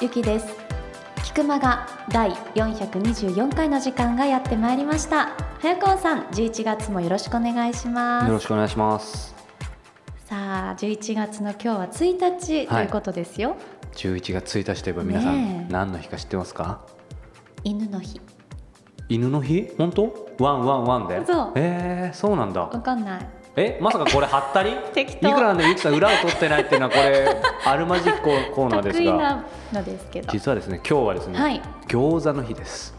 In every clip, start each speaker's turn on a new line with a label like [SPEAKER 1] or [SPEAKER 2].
[SPEAKER 1] ゆきです。菊間が第424回の時間がやってまいりました。早川さん、11月もよろしくお願いします。
[SPEAKER 2] よろしくお願いします。
[SPEAKER 1] さあ、11月の今日は1日ということですよ。
[SPEAKER 2] 11月1日といえば皆さん何の日か知ってますか？
[SPEAKER 1] 犬の日。
[SPEAKER 2] 犬の日？本当？ワンワンワンで？
[SPEAKER 1] そう
[SPEAKER 2] えー、そうなんだ。
[SPEAKER 1] わかんない。
[SPEAKER 2] え、まさかこれはったり？いくらなんでもゆきさん裏を取ってないっていうのはこれあるまじきコーコーナーですが、
[SPEAKER 1] 得意なのですけど。
[SPEAKER 2] 実はですね今日はですね、
[SPEAKER 1] はい
[SPEAKER 2] 餃子の日です。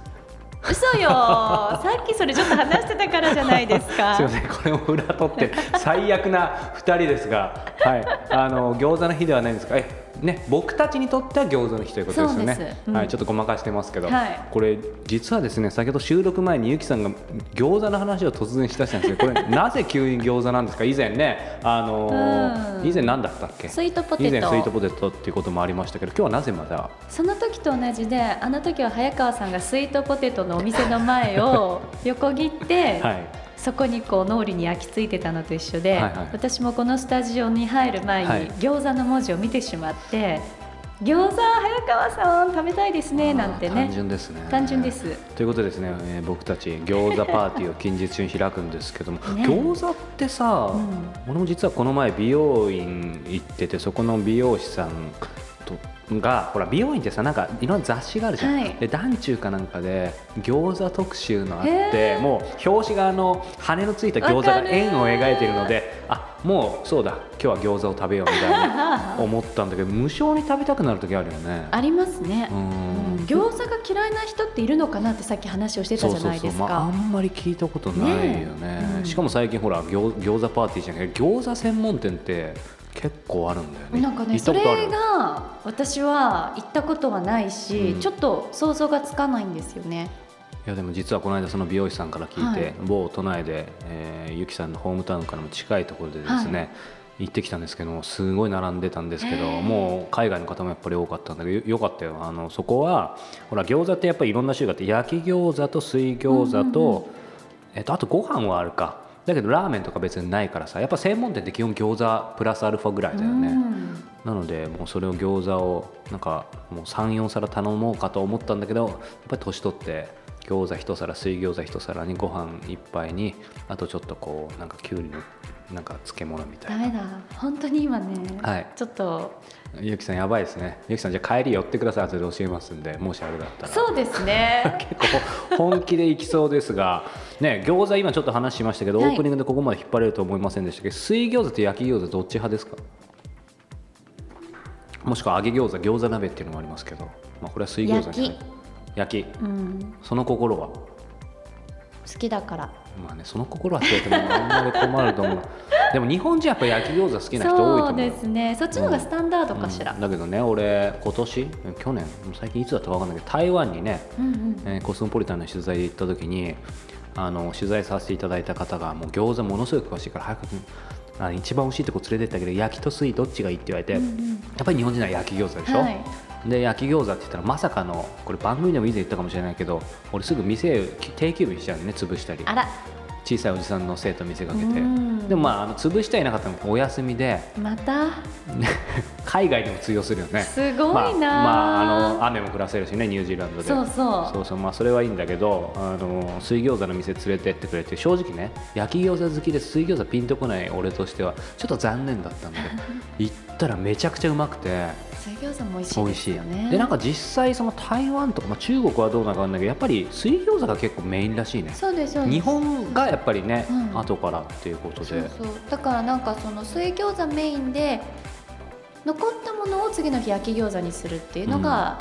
[SPEAKER 1] 嘘よ。さっきそれちょっと話してたからじゃないですか。
[SPEAKER 2] すみませんこれも裏取って最悪な2人ですが、はい、あの餃子の日ではないんですか？えね僕たちにとっては餃子の日ということですよね。
[SPEAKER 1] うん。
[SPEAKER 2] はい、ちょっとごまかしてますけど、
[SPEAKER 1] はい。
[SPEAKER 2] これ実はですね先ほど収録前にゆきさんが餃子の話を突然しだしたんですけどこれ なぜ急に餃子なんですか？以前ねあのー
[SPEAKER 1] うん。
[SPEAKER 2] 以前何だったっけ？
[SPEAKER 1] スイートポテト。
[SPEAKER 2] 以前スイートポテトっていうこともありましたけど今日はなぜまた
[SPEAKER 1] その時と同じであの時は早川さんがスイートポテトのお店の前を横切って、
[SPEAKER 2] はい
[SPEAKER 1] そこにこう脳裏に焼き付いてたのと一緒で、
[SPEAKER 2] はいはい。
[SPEAKER 1] 私もこのスタジオに入る前に、
[SPEAKER 2] はい。
[SPEAKER 1] 餃子の文字を見てしまって餃子早川さん食べたいですねなんてね。
[SPEAKER 2] 単純ですね。
[SPEAKER 1] 単純です。
[SPEAKER 2] ということでですね、えー僕たち餃子パーティーを近日中に開くんですけども、
[SPEAKER 1] ね。
[SPEAKER 2] 餃子ってさ、
[SPEAKER 1] うん。
[SPEAKER 2] 俺も実はこの前美容院行っててそこの美容師さんとがほら美容院ってさなんかいろんな雑誌があるじゃん、
[SPEAKER 1] はい。
[SPEAKER 2] で団中かなんかで餃子特集のあってもう表紙があの羽のついた餃子が円を描いているのであもうそうだ今日は餃子を食べようみたいに 思ったんだけど無性に食べたくなる時あるよね。
[SPEAKER 1] ありますね。
[SPEAKER 2] う、ん。
[SPEAKER 1] うん。餃子が嫌いな人っているのかなってさっき話をしてたじゃないです
[SPEAKER 2] そうそうそう。まあ、あ
[SPEAKER 1] か
[SPEAKER 2] んまり聞いたことないよね。
[SPEAKER 1] ねえ。うん
[SPEAKER 2] しかも最近ほら餃餃子パーティーじゃなくて餃子専門店って結構あるんだよね。
[SPEAKER 1] なんかねそれが私は行ったことはないし、
[SPEAKER 2] うん。
[SPEAKER 1] ちょっと想像がつかないんですよね。
[SPEAKER 2] いやでも実はこの間その美容師さんから聞いて、
[SPEAKER 1] はい。
[SPEAKER 2] 某都内で、えーゆきさんのホームタウンからも近いところでですね、行ってきたんですけどもすごい並んでたんですけど、もう海外の方もやっぱり多かったんだけどよよかったよ。あのそこはほら餃子ってやっぱりいろんな種類があって焼き餃子と水餃子と、えっと、あとご飯はあるかだけどラーメンとか別にないからさやっぱ専門店って基本餃子プラスアルファぐらいだよね。
[SPEAKER 1] うん
[SPEAKER 2] なのでもうそれを餃子をなんかもう34皿頼もうかと思ったんだけどやっぱり年取って餃子一皿水餃子一皿にご飯一杯にあとちょっとこうなんかきゅうりのなんか漬物みたいな。
[SPEAKER 1] ダメだ。本当に今ね、
[SPEAKER 2] はい。
[SPEAKER 1] ちょっと。
[SPEAKER 2] ゆきさんやばいですね。ゆきさんじゃあ帰り寄ってください。後で教えますんでもしあれだったら。
[SPEAKER 1] そうですね。
[SPEAKER 2] 結構本気でいきそうですが。ね餃子今ちょっと話しましたけど、
[SPEAKER 1] はい。
[SPEAKER 2] オープニングでここまで引っ張れると思いませんでしたけど水餃子と焼き餃子どっち派ですか？もしくは揚げ餃子餃子鍋っていうのもありますけど、まあ、これは水餃子に
[SPEAKER 1] 焼き。
[SPEAKER 2] 焼き。
[SPEAKER 1] うん。
[SPEAKER 2] その心は？
[SPEAKER 1] 好きだから。
[SPEAKER 2] まあねその心はって言われてもあんまり困ると思う。でも日本人やっぱ焼き餃子好きな人多いと思う。
[SPEAKER 1] そうですね。そっちの方がスタンダードかしら、
[SPEAKER 2] うん。だけどね俺今年去年最近いつだったか分かんないけど台湾にね、
[SPEAKER 1] うんうん。
[SPEAKER 2] えーコスモポリタンの取材で行った時にあの取材させていただいた方がもう餃子ものすごく詳しいから早くあ一番美味しいとこ連れてったけど焼きと水どっちがいいって言われて、
[SPEAKER 1] うんうん。
[SPEAKER 2] やっぱり日本人は焼き餃子でしょ、
[SPEAKER 1] はい
[SPEAKER 2] で焼き餃子って言ったらまさかのこれ番組でも以前言ったかもしれないけど俺すぐ店定休日にしちゃうのね潰したり。
[SPEAKER 1] あら。
[SPEAKER 2] 小さいおじさんの生徒見せかけて。
[SPEAKER 1] うん。
[SPEAKER 2] でもまああの潰してはいなかったのお休みで。
[SPEAKER 1] また？
[SPEAKER 2] 海外でも通用するよね。
[SPEAKER 1] すごいな、
[SPEAKER 2] まあ、まあ、あの雨も降らせるしねニュージーランドで。
[SPEAKER 1] そうそう。
[SPEAKER 2] そうそう。まあそれはいいんだけどあの水餃子の店連れてってくれて正直ね焼き餃子好きで水餃子ピンとこない俺としてはちょっと残念だったんで 行ったらめちゃくちゃうまくて
[SPEAKER 1] 水餃子も美味しいで
[SPEAKER 2] 美味しい。
[SPEAKER 1] すよね
[SPEAKER 2] でなんか実際その台湾とか、まあ、中国はどうなのかんないけどやっぱり水餃子が結構メインらしいね。
[SPEAKER 1] そうですそうです。
[SPEAKER 2] 日本がやっぱりね、
[SPEAKER 1] うん。
[SPEAKER 2] 後からっていうことで。
[SPEAKER 1] そうそう。だからなんかその水餃子メインで残ったものを次の日焼き餃子にするっていうのが、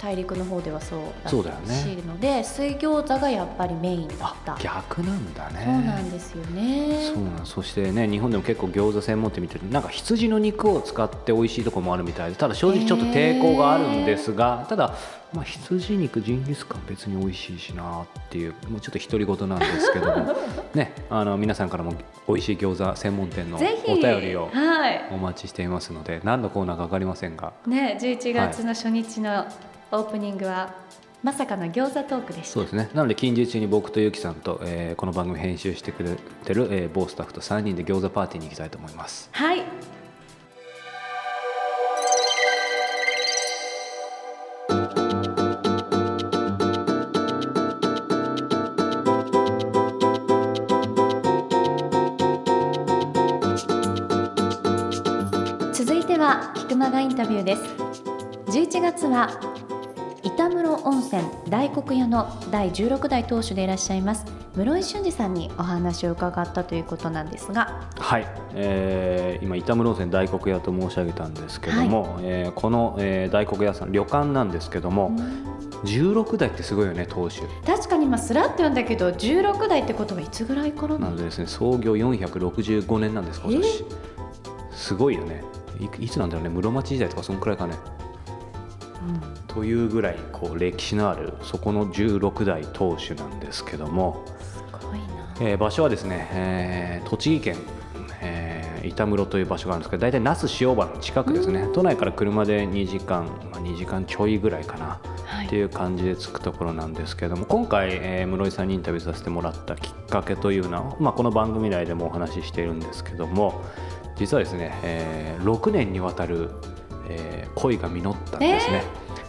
[SPEAKER 1] 大陸の方ではそうだ
[SPEAKER 2] そうだよね。
[SPEAKER 1] しいので、水餃子がやっぱりメインだった。
[SPEAKER 2] あ逆なんだね。
[SPEAKER 1] そうなんですよね。
[SPEAKER 2] そうなんそしてね日本でも結構餃子専門店見てるとなんか羊の肉を使って美味しいところもあるみたいでただ正直ちょっと抵抗があるんですがただまあ、羊肉ジンギスカン別に美味しいしなっていうもうちょっと独り言なんですけども。ねあの皆さんからも美味しい餃子専門店のお便りを
[SPEAKER 1] はい。
[SPEAKER 2] お待ちしていますので何のコーナーか分かりませんが。
[SPEAKER 1] ね11月の初日のオープニングは、まさかの餃子トークでした。
[SPEAKER 2] そうですね。なので近日中に僕とゆきさんと、えーこの番組編集してくれてる、えー某スタッフと3人で餃子パーティーに行きたいと思います。
[SPEAKER 1] はいインタビューです。11月は板室温泉大黒屋の第16代当主でいらっしゃいます室井俊二さんにお話を伺ったということなんですが。
[SPEAKER 2] はい、えー今板室温泉大黒屋と申し上げたんですけども、えーこの、えー大黒屋さん旅館なんですけども、16代ってすごいよね当主。
[SPEAKER 1] 確かに今スラッと読んだけど16代ってことはいつぐらいからなの？
[SPEAKER 2] なのでですね創業465年なんです今年。すごいよねいいつなんだろうね室町時代とかそんくらいかね。というぐらいこう歴史のあるそこの16代当主なんですけども、
[SPEAKER 1] すごいな。
[SPEAKER 2] えー場所はですね、えー栃木県、えー板室という場所があるんですけど大体那須塩原の近くですね。都内から車で2時間、まあ、2時間ちょいぐらいかな。
[SPEAKER 1] はい。
[SPEAKER 2] っていう感じで着くところなんですけれども今回、えー室井さんにインタビューさせてもらったきっかけというのは、まあ、この番組内でもお話ししているんですけども実はですね、えー6年にわたる、えー恋が実ったんですね。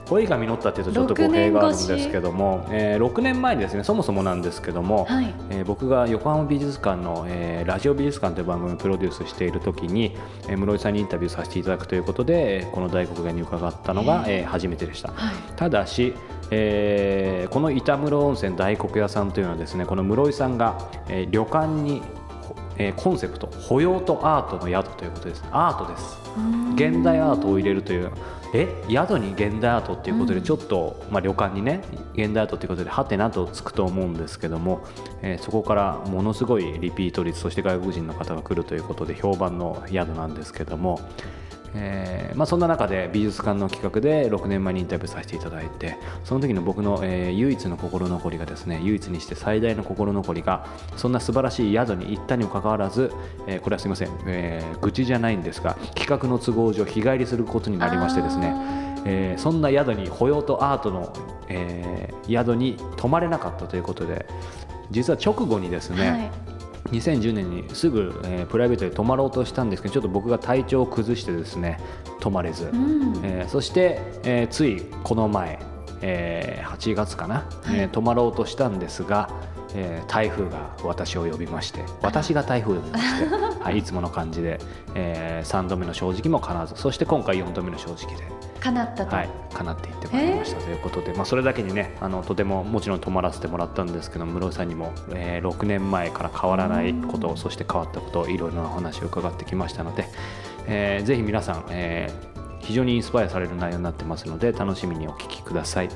[SPEAKER 2] 恋が実ったっていうとちょっと語弊があるんですけども、えー6年前にですねそもそもなんですけども、
[SPEAKER 1] はい。
[SPEAKER 2] えー僕が横浜美術館の、えーラジオ美術館という番組をプロデュースしている時に、えー室井さんにインタビューさせていただくということでえーこの大黒屋に伺ったのが、えー初めてでした。
[SPEAKER 1] はい。
[SPEAKER 2] ただし、えーこの板室温泉大黒屋さんというのはですねこの室井さんが、えー旅館に、ほえーコンセプト保養とアートの宿ということですアートです。現代アートを入れるというえ宿に現代アートっていうことで
[SPEAKER 1] うん。
[SPEAKER 2] ちょっと、まあ、旅館にね現代アートっていうことではてなとつくと思うんですけども、えーそこからものすごいリピート率そして外国人の方が来るということで評判の宿なんですけども、えーまあ、そんな中で美術館の企画で6年前にインタビューさせていただいてその時の僕の、えー唯一の心残りがですね唯一にして最大の心残りがそんな素晴らしい宿に行ったにもかかわらず、えーこれはすみません、えー愚痴じゃないんですが企画の都合上日帰りすることになりましてですねえーそんな宿に保養とアートの、えー宿に泊まれなかったということで実は直後にですね、
[SPEAKER 1] はい
[SPEAKER 2] 2010年にすぐ、えープライベートで泊まろうとしたんですけどちょっと僕が体調を崩してですね泊まれず、
[SPEAKER 1] うん。
[SPEAKER 2] えーそして、えーついこの前、えー8月かな、
[SPEAKER 1] はい。
[SPEAKER 2] えー泊まろうとしたんですが、えー台風が私を呼びまして私が台風を呼びまして、はい、いつもの感じで、え3度目の正直も叶わずそして今回4度目の正直で。
[SPEAKER 1] 叶ったと、
[SPEAKER 2] はい、叶っていってまいりました。ということで、まあ、それだけにねあのとてももちろん泊まらせてもらったんですけど室井さんにも、えー6年前から変わらないことそして変わったこといろいろなお話を伺ってきましたので、えーぜひ皆さん、えー非常にインスパイアされる内容になってますので楽しみにお聞きください。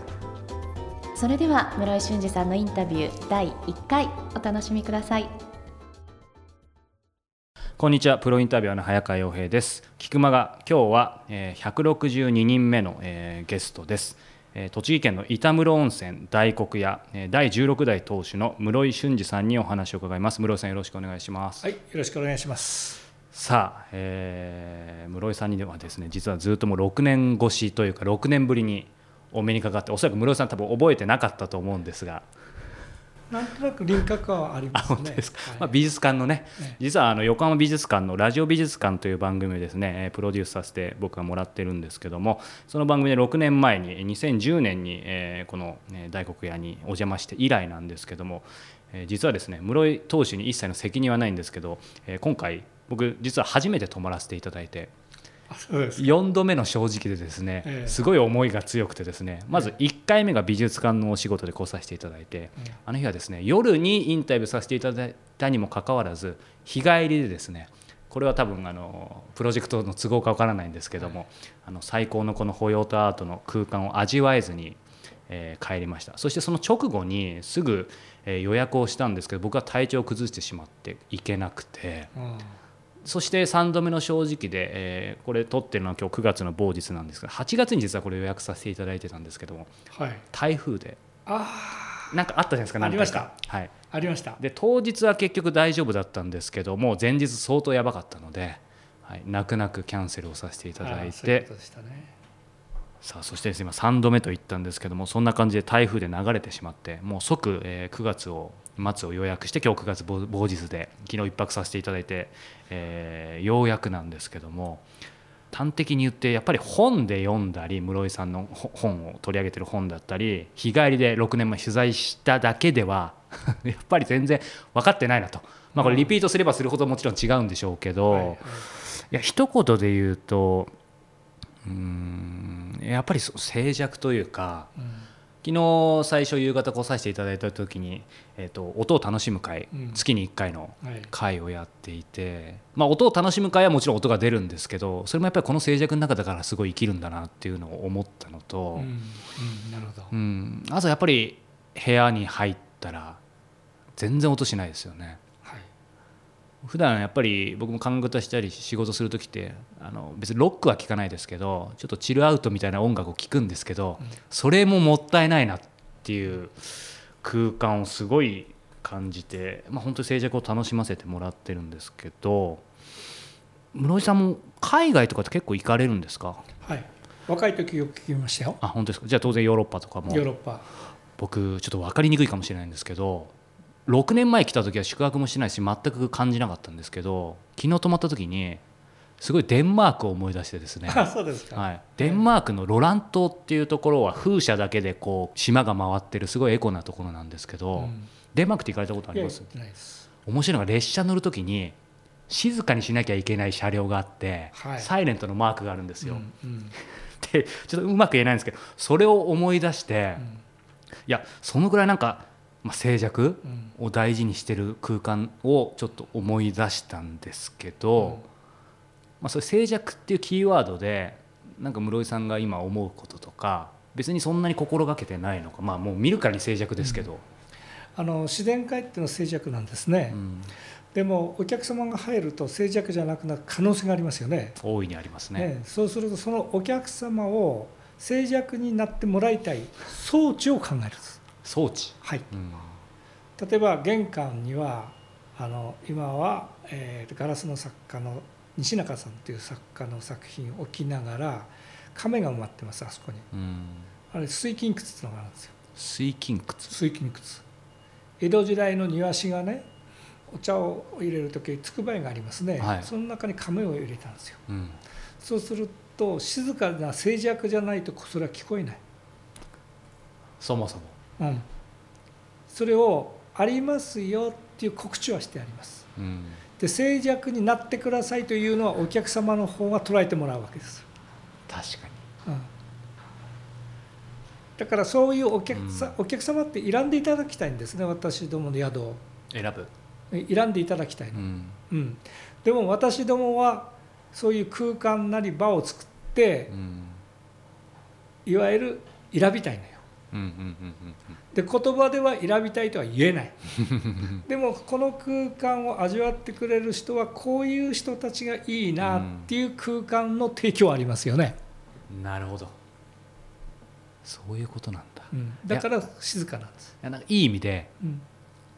[SPEAKER 1] それでは室井俊二さんのインタビュー第1回お楽しみください
[SPEAKER 3] こんにちは。プロインタビュアーの早川洋平です。菊間が今日は、えー162人目の、えーゲストです、えー栃木県の板室温泉大黒屋、えー第16代当主の室井俊二さんにお話を伺います。室井さんよろしくお願いします、
[SPEAKER 4] はい、よろしくお願いします。
[SPEAKER 3] さあ、えー室井さんにはですね実はずっともう6年越しというか6年ぶりにお目にかかっておそらく室井さん多分覚えてなかったと思うんですが
[SPEAKER 4] なんとなく輪郭はありますね。
[SPEAKER 3] 本当ですか、
[SPEAKER 4] はい
[SPEAKER 3] まあ、美術館のね、
[SPEAKER 4] ええ
[SPEAKER 3] 実はあの横浜美術館のラジオ美術館という番組をですねえープロデュースさせて僕はもらってるんですけどもその番組で6年前にえー2010年に、えーこの、えー大黒屋にお邪魔して以来なんですけども、えー実はですね室井投手に一切の責任はないんですけど、えー今回僕実は初めて泊まらせていただいて。4度目の正直でですね、
[SPEAKER 4] ええ。
[SPEAKER 3] すごい思いが強くてですねまず1回目が美術館のお仕事で来させていただいて、
[SPEAKER 4] うん
[SPEAKER 3] あの日はですね夜にインタビューさせていただいたにもかかわらず日帰りでですねこれは多分あのプロジェクトの都合かわからないんですけども、あの最高のこの保養とアートの空間を味わえずに、えー帰りました。そしてその直後にすぐ、えー予約をしたんですけど僕は体調を崩してしまって行けなくて。
[SPEAKER 4] うん
[SPEAKER 2] そして3度目の正直で、えーこれ撮ってるのは今日9月の某日なんですが8月に実はこれ予約させていただいてたんですけども
[SPEAKER 4] はい。
[SPEAKER 2] 台風で
[SPEAKER 4] あ
[SPEAKER 2] なんかあったじゃないですか
[SPEAKER 4] ありました。
[SPEAKER 2] はい、
[SPEAKER 4] あありました。
[SPEAKER 2] で当日は結局大丈夫だったんですけども前日相当やばかったので、はい、泣く泣くキャンセルをさせていただい
[SPEAKER 4] あそうでしたね
[SPEAKER 2] さあそしてですね今3度目と言ったんですけどもそんな感じで台風で流れてしまってもう即、えー9月を末を予約して今日9月某某日で昨日一泊させていただいて、えーようやくなんですけども端的に言ってやっぱり本で読んだり室井さんのほ本を取り上げてる本だったり日帰りで6年前取材しただけでは やっぱり全然分かってないなと、まあ、これリピートすればするほどもちろん違うんでしょうけど、いや一言で言うとうーん。やっぱり静寂というか
[SPEAKER 4] うん。
[SPEAKER 2] 昨日最初夕方来させていただいた時に、えー、と音を楽しむ会、
[SPEAKER 4] うん。
[SPEAKER 2] 月に1回の
[SPEAKER 4] はい。
[SPEAKER 2] 会をやっていて、まあ、音を楽しむ会はもちろん音が出るんですけどそれもやっぱりこの静寂の中だからすごい生きるんだなっていうのを思ったのと、
[SPEAKER 4] うん。
[SPEAKER 2] あとやっぱり部屋に入ったら全然音しないですよね。普段やっぱり僕も看護師したり仕事する時ってあの別にロックは聴かないですけどちょっとチルアウトみたいな音楽を聴くんですけど、それももったいないなっていう空間をすごい感じて、まあ、本当に静寂を楽しませてもらってるんですけど室井さんも海外とかって結構行かれるんですか？
[SPEAKER 4] はい若い時よく聞きましたよ
[SPEAKER 2] あ本当ですかじゃあ当然ヨーロッパとかも
[SPEAKER 4] ヨーロッパ
[SPEAKER 2] 僕ちょっと分かりにくいかもしれないんですけど6年前来た時は宿泊もしてないし全く感じなかったんですけど昨日泊まった時にすごいデンマークを思い出してですね、はい、デンマークのロラン島っていうところは風車だけでこう島が回ってるすごいエコなところなんですけど、
[SPEAKER 4] うん。
[SPEAKER 2] デンマークって行かれたことあります。面白いのが列車乗る時に静かにしなきゃいけない車両があって、
[SPEAKER 4] はい。
[SPEAKER 2] サイレントのマークがあるんですよ。
[SPEAKER 4] うんうん。
[SPEAKER 2] でちょっとうまく言えないんですけどそれを思い出して、
[SPEAKER 4] うん。
[SPEAKER 2] いやそのぐらいなんか、まあ、静寂
[SPEAKER 4] うん。
[SPEAKER 2] を大事にしてる空間をちょっと思い出したんですけど、まあ、それ静寂っていうキーワードでなんか室井さんが今思うこととか別にそんなに心がけてないのかまあもう見るからに静寂ですけど、
[SPEAKER 4] あの自然界っていうのは静寂なんですね、
[SPEAKER 2] うん。
[SPEAKER 4] でもお客様が入ると静寂じゃなくなる可能性がありますよね。
[SPEAKER 2] 大いにありますね。
[SPEAKER 4] ねそうするとそのお客様を静寂になってもらいたい装置を考えるんです、
[SPEAKER 2] 装置、
[SPEAKER 4] はい、
[SPEAKER 2] うん。
[SPEAKER 4] 例えば玄関にはあの今は、えーガラスの作家の西中さんという作家の作品を置きながら亀が埋まってますあそこに。
[SPEAKER 2] うん。
[SPEAKER 4] あれ水金窟っていうのがあるんですよ。
[SPEAKER 2] 水金窟？
[SPEAKER 4] 水金窟。江戸時代の庭師がねお茶を入れる時つくばいがありますね、
[SPEAKER 2] はい。
[SPEAKER 4] その中に亀を入れたんですよ。
[SPEAKER 2] うん。
[SPEAKER 4] そうすると静かな静寂じゃないとそれは聞こえない、
[SPEAKER 2] そもそも
[SPEAKER 4] うん、それをありますよっていう告知はしてあります。
[SPEAKER 2] うん。
[SPEAKER 4] で静寂になってくださいというのはお客様の方が捉えてもらうわけです、
[SPEAKER 2] 確かに。
[SPEAKER 4] うん、だからそういうお客さ、お客様って選んでいただきたいんですね私どもの宿を。
[SPEAKER 2] 選ぶ、
[SPEAKER 4] 選んでいただきたいの。
[SPEAKER 2] うん。
[SPEAKER 4] うん、でも私どもはそういう空間なり場を作って
[SPEAKER 2] うん。
[SPEAKER 4] いわゆる選びたいのよ。
[SPEAKER 2] うんうんうん
[SPEAKER 4] で言葉では選びたいとは言えない。でもこの空間を味わってくれる人はこういう人たちがいいなっていう空間の提供はありますよね、
[SPEAKER 2] うんなるほど。そういうことなんだ。い
[SPEAKER 4] うん、だから静かなんです、
[SPEAKER 2] やなんかいい意味で
[SPEAKER 4] うん。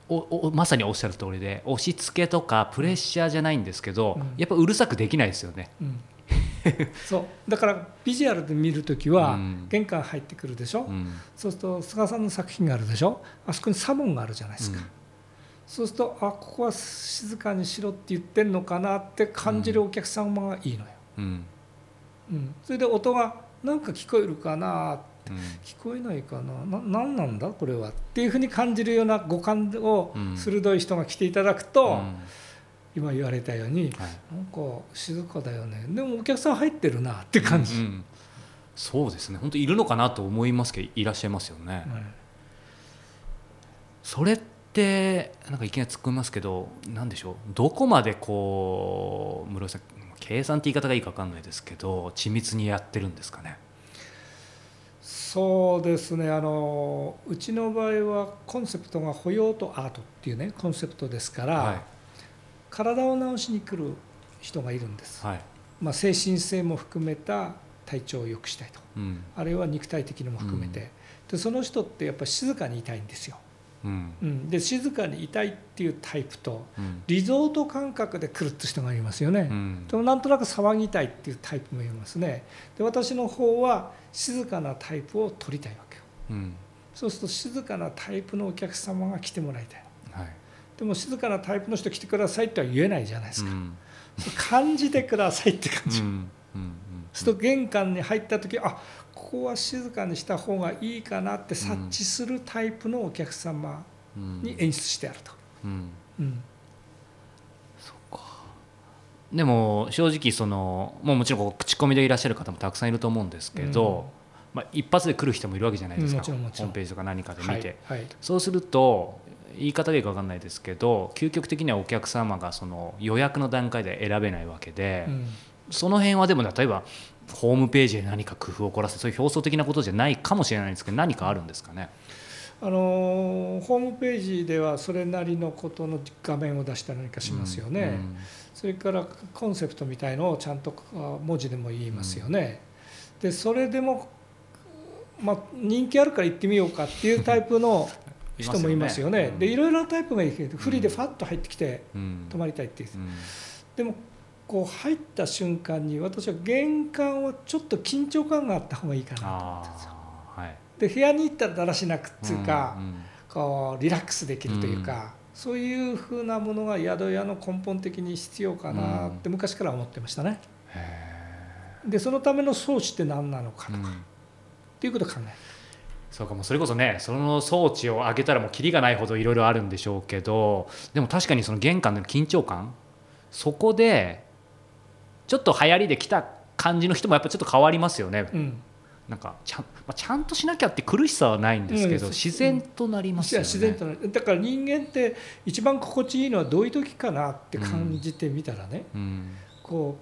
[SPEAKER 2] おおまさにおっしゃる通りで押し付けとかプレッシャーじゃないんですけど、
[SPEAKER 4] うん。
[SPEAKER 2] やっぱうるさくできないですよね。
[SPEAKER 4] うん、そう。だからビジュアルで見るときは
[SPEAKER 2] うん。
[SPEAKER 4] 玄関入ってくるでしょ、
[SPEAKER 2] うん。
[SPEAKER 4] そうすると菅さんの作品があるでしょ？あそこにサモンがあるじゃないですか、
[SPEAKER 2] うん。
[SPEAKER 4] そうするとあここは静かにしろって言ってんのかなって感じるお客様がいいのよ、
[SPEAKER 2] うん。
[SPEAKER 4] うん、それで音がなんか聞こえるかな
[SPEAKER 2] うん。
[SPEAKER 4] 聞こえないかな？な何なんだこれは？っていうふうに感じるような五感を
[SPEAKER 2] うん。
[SPEAKER 4] 鋭い人が来ていただくと、
[SPEAKER 2] うん
[SPEAKER 4] 今言われたように
[SPEAKER 2] はい。
[SPEAKER 4] なんか静かだよね。でもお客さん入ってるなって感じ、
[SPEAKER 2] うんうん。そうですね。本当いるのかなと思いますけどいらっしゃいますよね。
[SPEAKER 4] はい。
[SPEAKER 2] それってなんかいきなり突っ込みますけど何でしょう？どこまでこう室井さん計算って言い方がいいか分かんないですけど緻密にやってるんですかね？
[SPEAKER 4] そうですね。あのうちの場合はコンセプトが保養とアートっていうねコンセプトですから、
[SPEAKER 2] はい
[SPEAKER 4] 体を治しに来る人がいるんです、
[SPEAKER 2] はい。
[SPEAKER 4] まあ、精神性も含めた体調を良くしたいと。
[SPEAKER 2] うん。
[SPEAKER 4] あるいは肉体的にも含めて、でその人ってやっぱり静かにいたいんですよ、
[SPEAKER 2] うん。
[SPEAKER 4] うん、で静かにいたいっていうタイプと
[SPEAKER 2] うん。
[SPEAKER 4] リゾート感覚で来るって人がいますよね、
[SPEAKER 2] うん。
[SPEAKER 4] でもなんとなく騒ぎたいっていうタイプもいますね。で私の方は静かなタイプを取りたいわけよ。
[SPEAKER 2] うん。
[SPEAKER 4] そうすると静かなタイプのお客様が来てもらいたいでも静かなタイプの人来てくださいっては言えないじゃないですか、
[SPEAKER 2] うん。
[SPEAKER 4] 感じてくださいって感じ、
[SPEAKER 2] うん。うん。
[SPEAKER 4] すると玄関に入った時あここは静かにした方がいいかなって察知するタイプのお客様
[SPEAKER 2] うん。
[SPEAKER 4] に演出してあると、
[SPEAKER 2] うん。
[SPEAKER 4] うん。
[SPEAKER 2] でも正直そのもうもちろん口コミでいらっしゃる方もたくさんいると思うんですけど、まあ、一発で来る人もいるわけじゃないですか、ホームページとか何かで見て、
[SPEAKER 4] はいはい。
[SPEAKER 2] そうすると言い方でいいか分かんないですけど究極的にはお客様がその予約の段階で選べないわけで、
[SPEAKER 4] うん。
[SPEAKER 2] その辺はでも例えばホームページで何か工夫を凝らせそういう表層的なことじゃないかもしれないんですけど何かあるんですかね？
[SPEAKER 4] あのホームページではそれなりのことの画面を出したり何かしますよね、それからコンセプトみたいのをちゃんとあ文字でも言いますよね、でそれでも、まあ、人気あるから行ってみようかっていうタイプの人もいますよね。でいろいろなタイプがいるけどフリーでファッと入ってきて
[SPEAKER 2] うん。
[SPEAKER 4] 泊まりたいっていう、
[SPEAKER 2] うん。
[SPEAKER 4] でもこう入った瞬間に私は玄関はちょっと緊張感があった方がいいかな。と思ってで
[SPEAKER 2] はい。
[SPEAKER 4] で部屋に行ったらだらしなくっていうか、
[SPEAKER 2] ん
[SPEAKER 4] こうリラックスできるというか、そういうふうなものが宿屋の根本的に必要かなって昔から思ってましたね。でそのための装置って何なのかとか、っ
[SPEAKER 2] うん。
[SPEAKER 4] ていうことを考える。
[SPEAKER 2] そうかもうそれこそねその装置を上げたらもうキリがないほどいろいろあるんでしょうけどでも確かにその玄関での緊張感そこでちょっと流行りで来た感じの人もやっぱちょっと変わりますよね、
[SPEAKER 4] うん。
[SPEAKER 2] なんかちゃん,、まあ、ちゃんとしなきゃって苦しさはないんですけど、
[SPEAKER 4] うん
[SPEAKER 2] 自然となりますよね。
[SPEAKER 4] 自然とだから人間って一番心地いいのはどういう時かなって感じてみたらね、
[SPEAKER 2] うん。
[SPEAKER 4] こ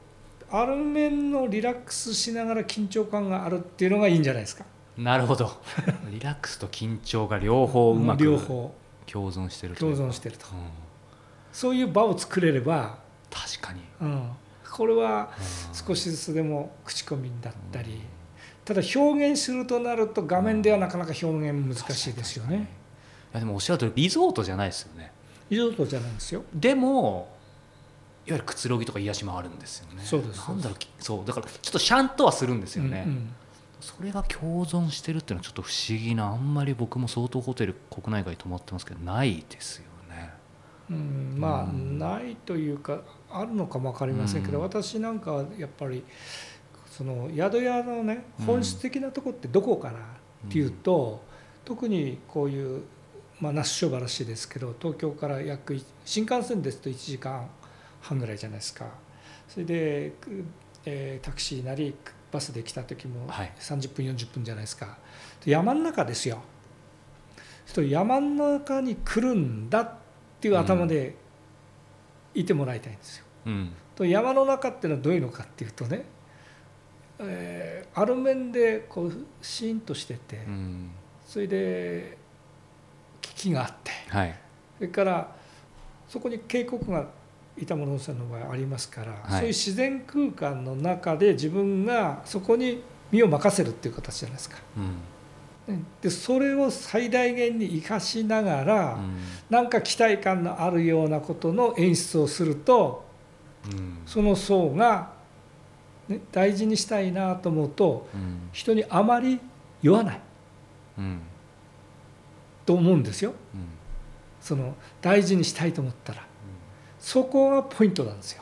[SPEAKER 4] うある面のリラックスしながら緊張感があるっていうのがいいんじゃないですか
[SPEAKER 2] なるほど。リラックスと緊張が両方うまく共存してると
[SPEAKER 4] 共存してると。
[SPEAKER 2] うん。
[SPEAKER 4] そういう場を作れれば、
[SPEAKER 2] 確かに、
[SPEAKER 4] うん、これは
[SPEAKER 2] うん
[SPEAKER 4] 少しずつでも口コミだったり、ただ表現するとなると画面ではなかなか表現難しいですよね。
[SPEAKER 2] いやでもおっしゃるとりリゾートじゃないですよね。
[SPEAKER 4] リゾートじゃないんですよ。
[SPEAKER 2] でもいわゆるくつろぎとか癒しもあるんですよね。
[SPEAKER 4] そうです。
[SPEAKER 2] なんだろうきそう。だからちょっとシャンとはするんですよね、
[SPEAKER 4] うんうん
[SPEAKER 2] それが共存してるっていうのはちょっと不思議なあんまり僕も相当ホテル国内外泊まってますけどないですよね。
[SPEAKER 4] うんまあ、
[SPEAKER 2] うん
[SPEAKER 4] ないというかあるのかも分かりませんけど、
[SPEAKER 2] うん。
[SPEAKER 4] 私なんかはやっぱりその宿屋のね
[SPEAKER 2] うん。
[SPEAKER 4] 本質的なとこってどこかなっていうと、特にこういう、まあ、那須塩原市ですけど東京から約い新幹線ですと1時間半ぐらいじゃないですか。それで、くえータクシーなりバスで来た時も
[SPEAKER 2] はい。
[SPEAKER 4] 30分40分じゃないですか。で山の中ですよ。と山の中に来るんだっていう頭でいてもらいたいんですよ。
[SPEAKER 2] うん。
[SPEAKER 4] と山の中っていうのはどういうのかっていうとね、えーある面でこうシーンとしてて、
[SPEAKER 2] うん。
[SPEAKER 4] それで木があって
[SPEAKER 2] はい。
[SPEAKER 4] それからそこに渓谷が板物温泉の場合ありますから、
[SPEAKER 2] はい。
[SPEAKER 4] そういう自然空間の中で自分がそこに身を任せるっていう形じゃないですか。
[SPEAKER 2] うん。
[SPEAKER 4] ねでそれを最大限に生かしながら、
[SPEAKER 2] うん。
[SPEAKER 4] なんか期待感のあるようなことの演出をすると
[SPEAKER 2] うん。
[SPEAKER 4] その層が、ね、大事にしたいなと思うと
[SPEAKER 2] うん。
[SPEAKER 4] 人にあまり言わない。
[SPEAKER 2] うん。
[SPEAKER 4] と思うんですよ。
[SPEAKER 2] うん。
[SPEAKER 4] その大事にしたいと思ったらそこがポイントなんですよ。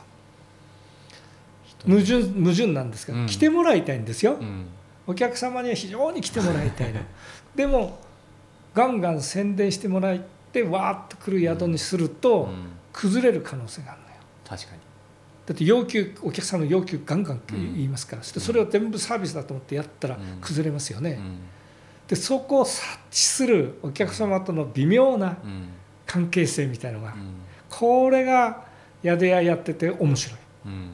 [SPEAKER 4] 矛盾矛盾なんですけど、
[SPEAKER 2] うん。
[SPEAKER 4] 来てもらいたいんですよ、
[SPEAKER 2] うん。
[SPEAKER 4] お客様には非常に来てもらいたいの。でもガンガン宣伝してもらってわーっと来る宿にすると、
[SPEAKER 2] うん。
[SPEAKER 4] 崩れる可能性があるのよ。
[SPEAKER 2] 確かに。
[SPEAKER 4] だって要求お客さんの要求ガンガン
[SPEAKER 2] うん
[SPEAKER 4] 言いますから、そしてそれを全部サービスだと思ってやったら
[SPEAKER 2] うん。
[SPEAKER 4] 崩れますよね、
[SPEAKER 2] うん。
[SPEAKER 4] でそこを察知するお客様との微妙な
[SPEAKER 2] うん。
[SPEAKER 4] 関係性みたいのが、
[SPEAKER 2] うん
[SPEAKER 4] これが宿屋やってて面白い。
[SPEAKER 2] うんうんうん。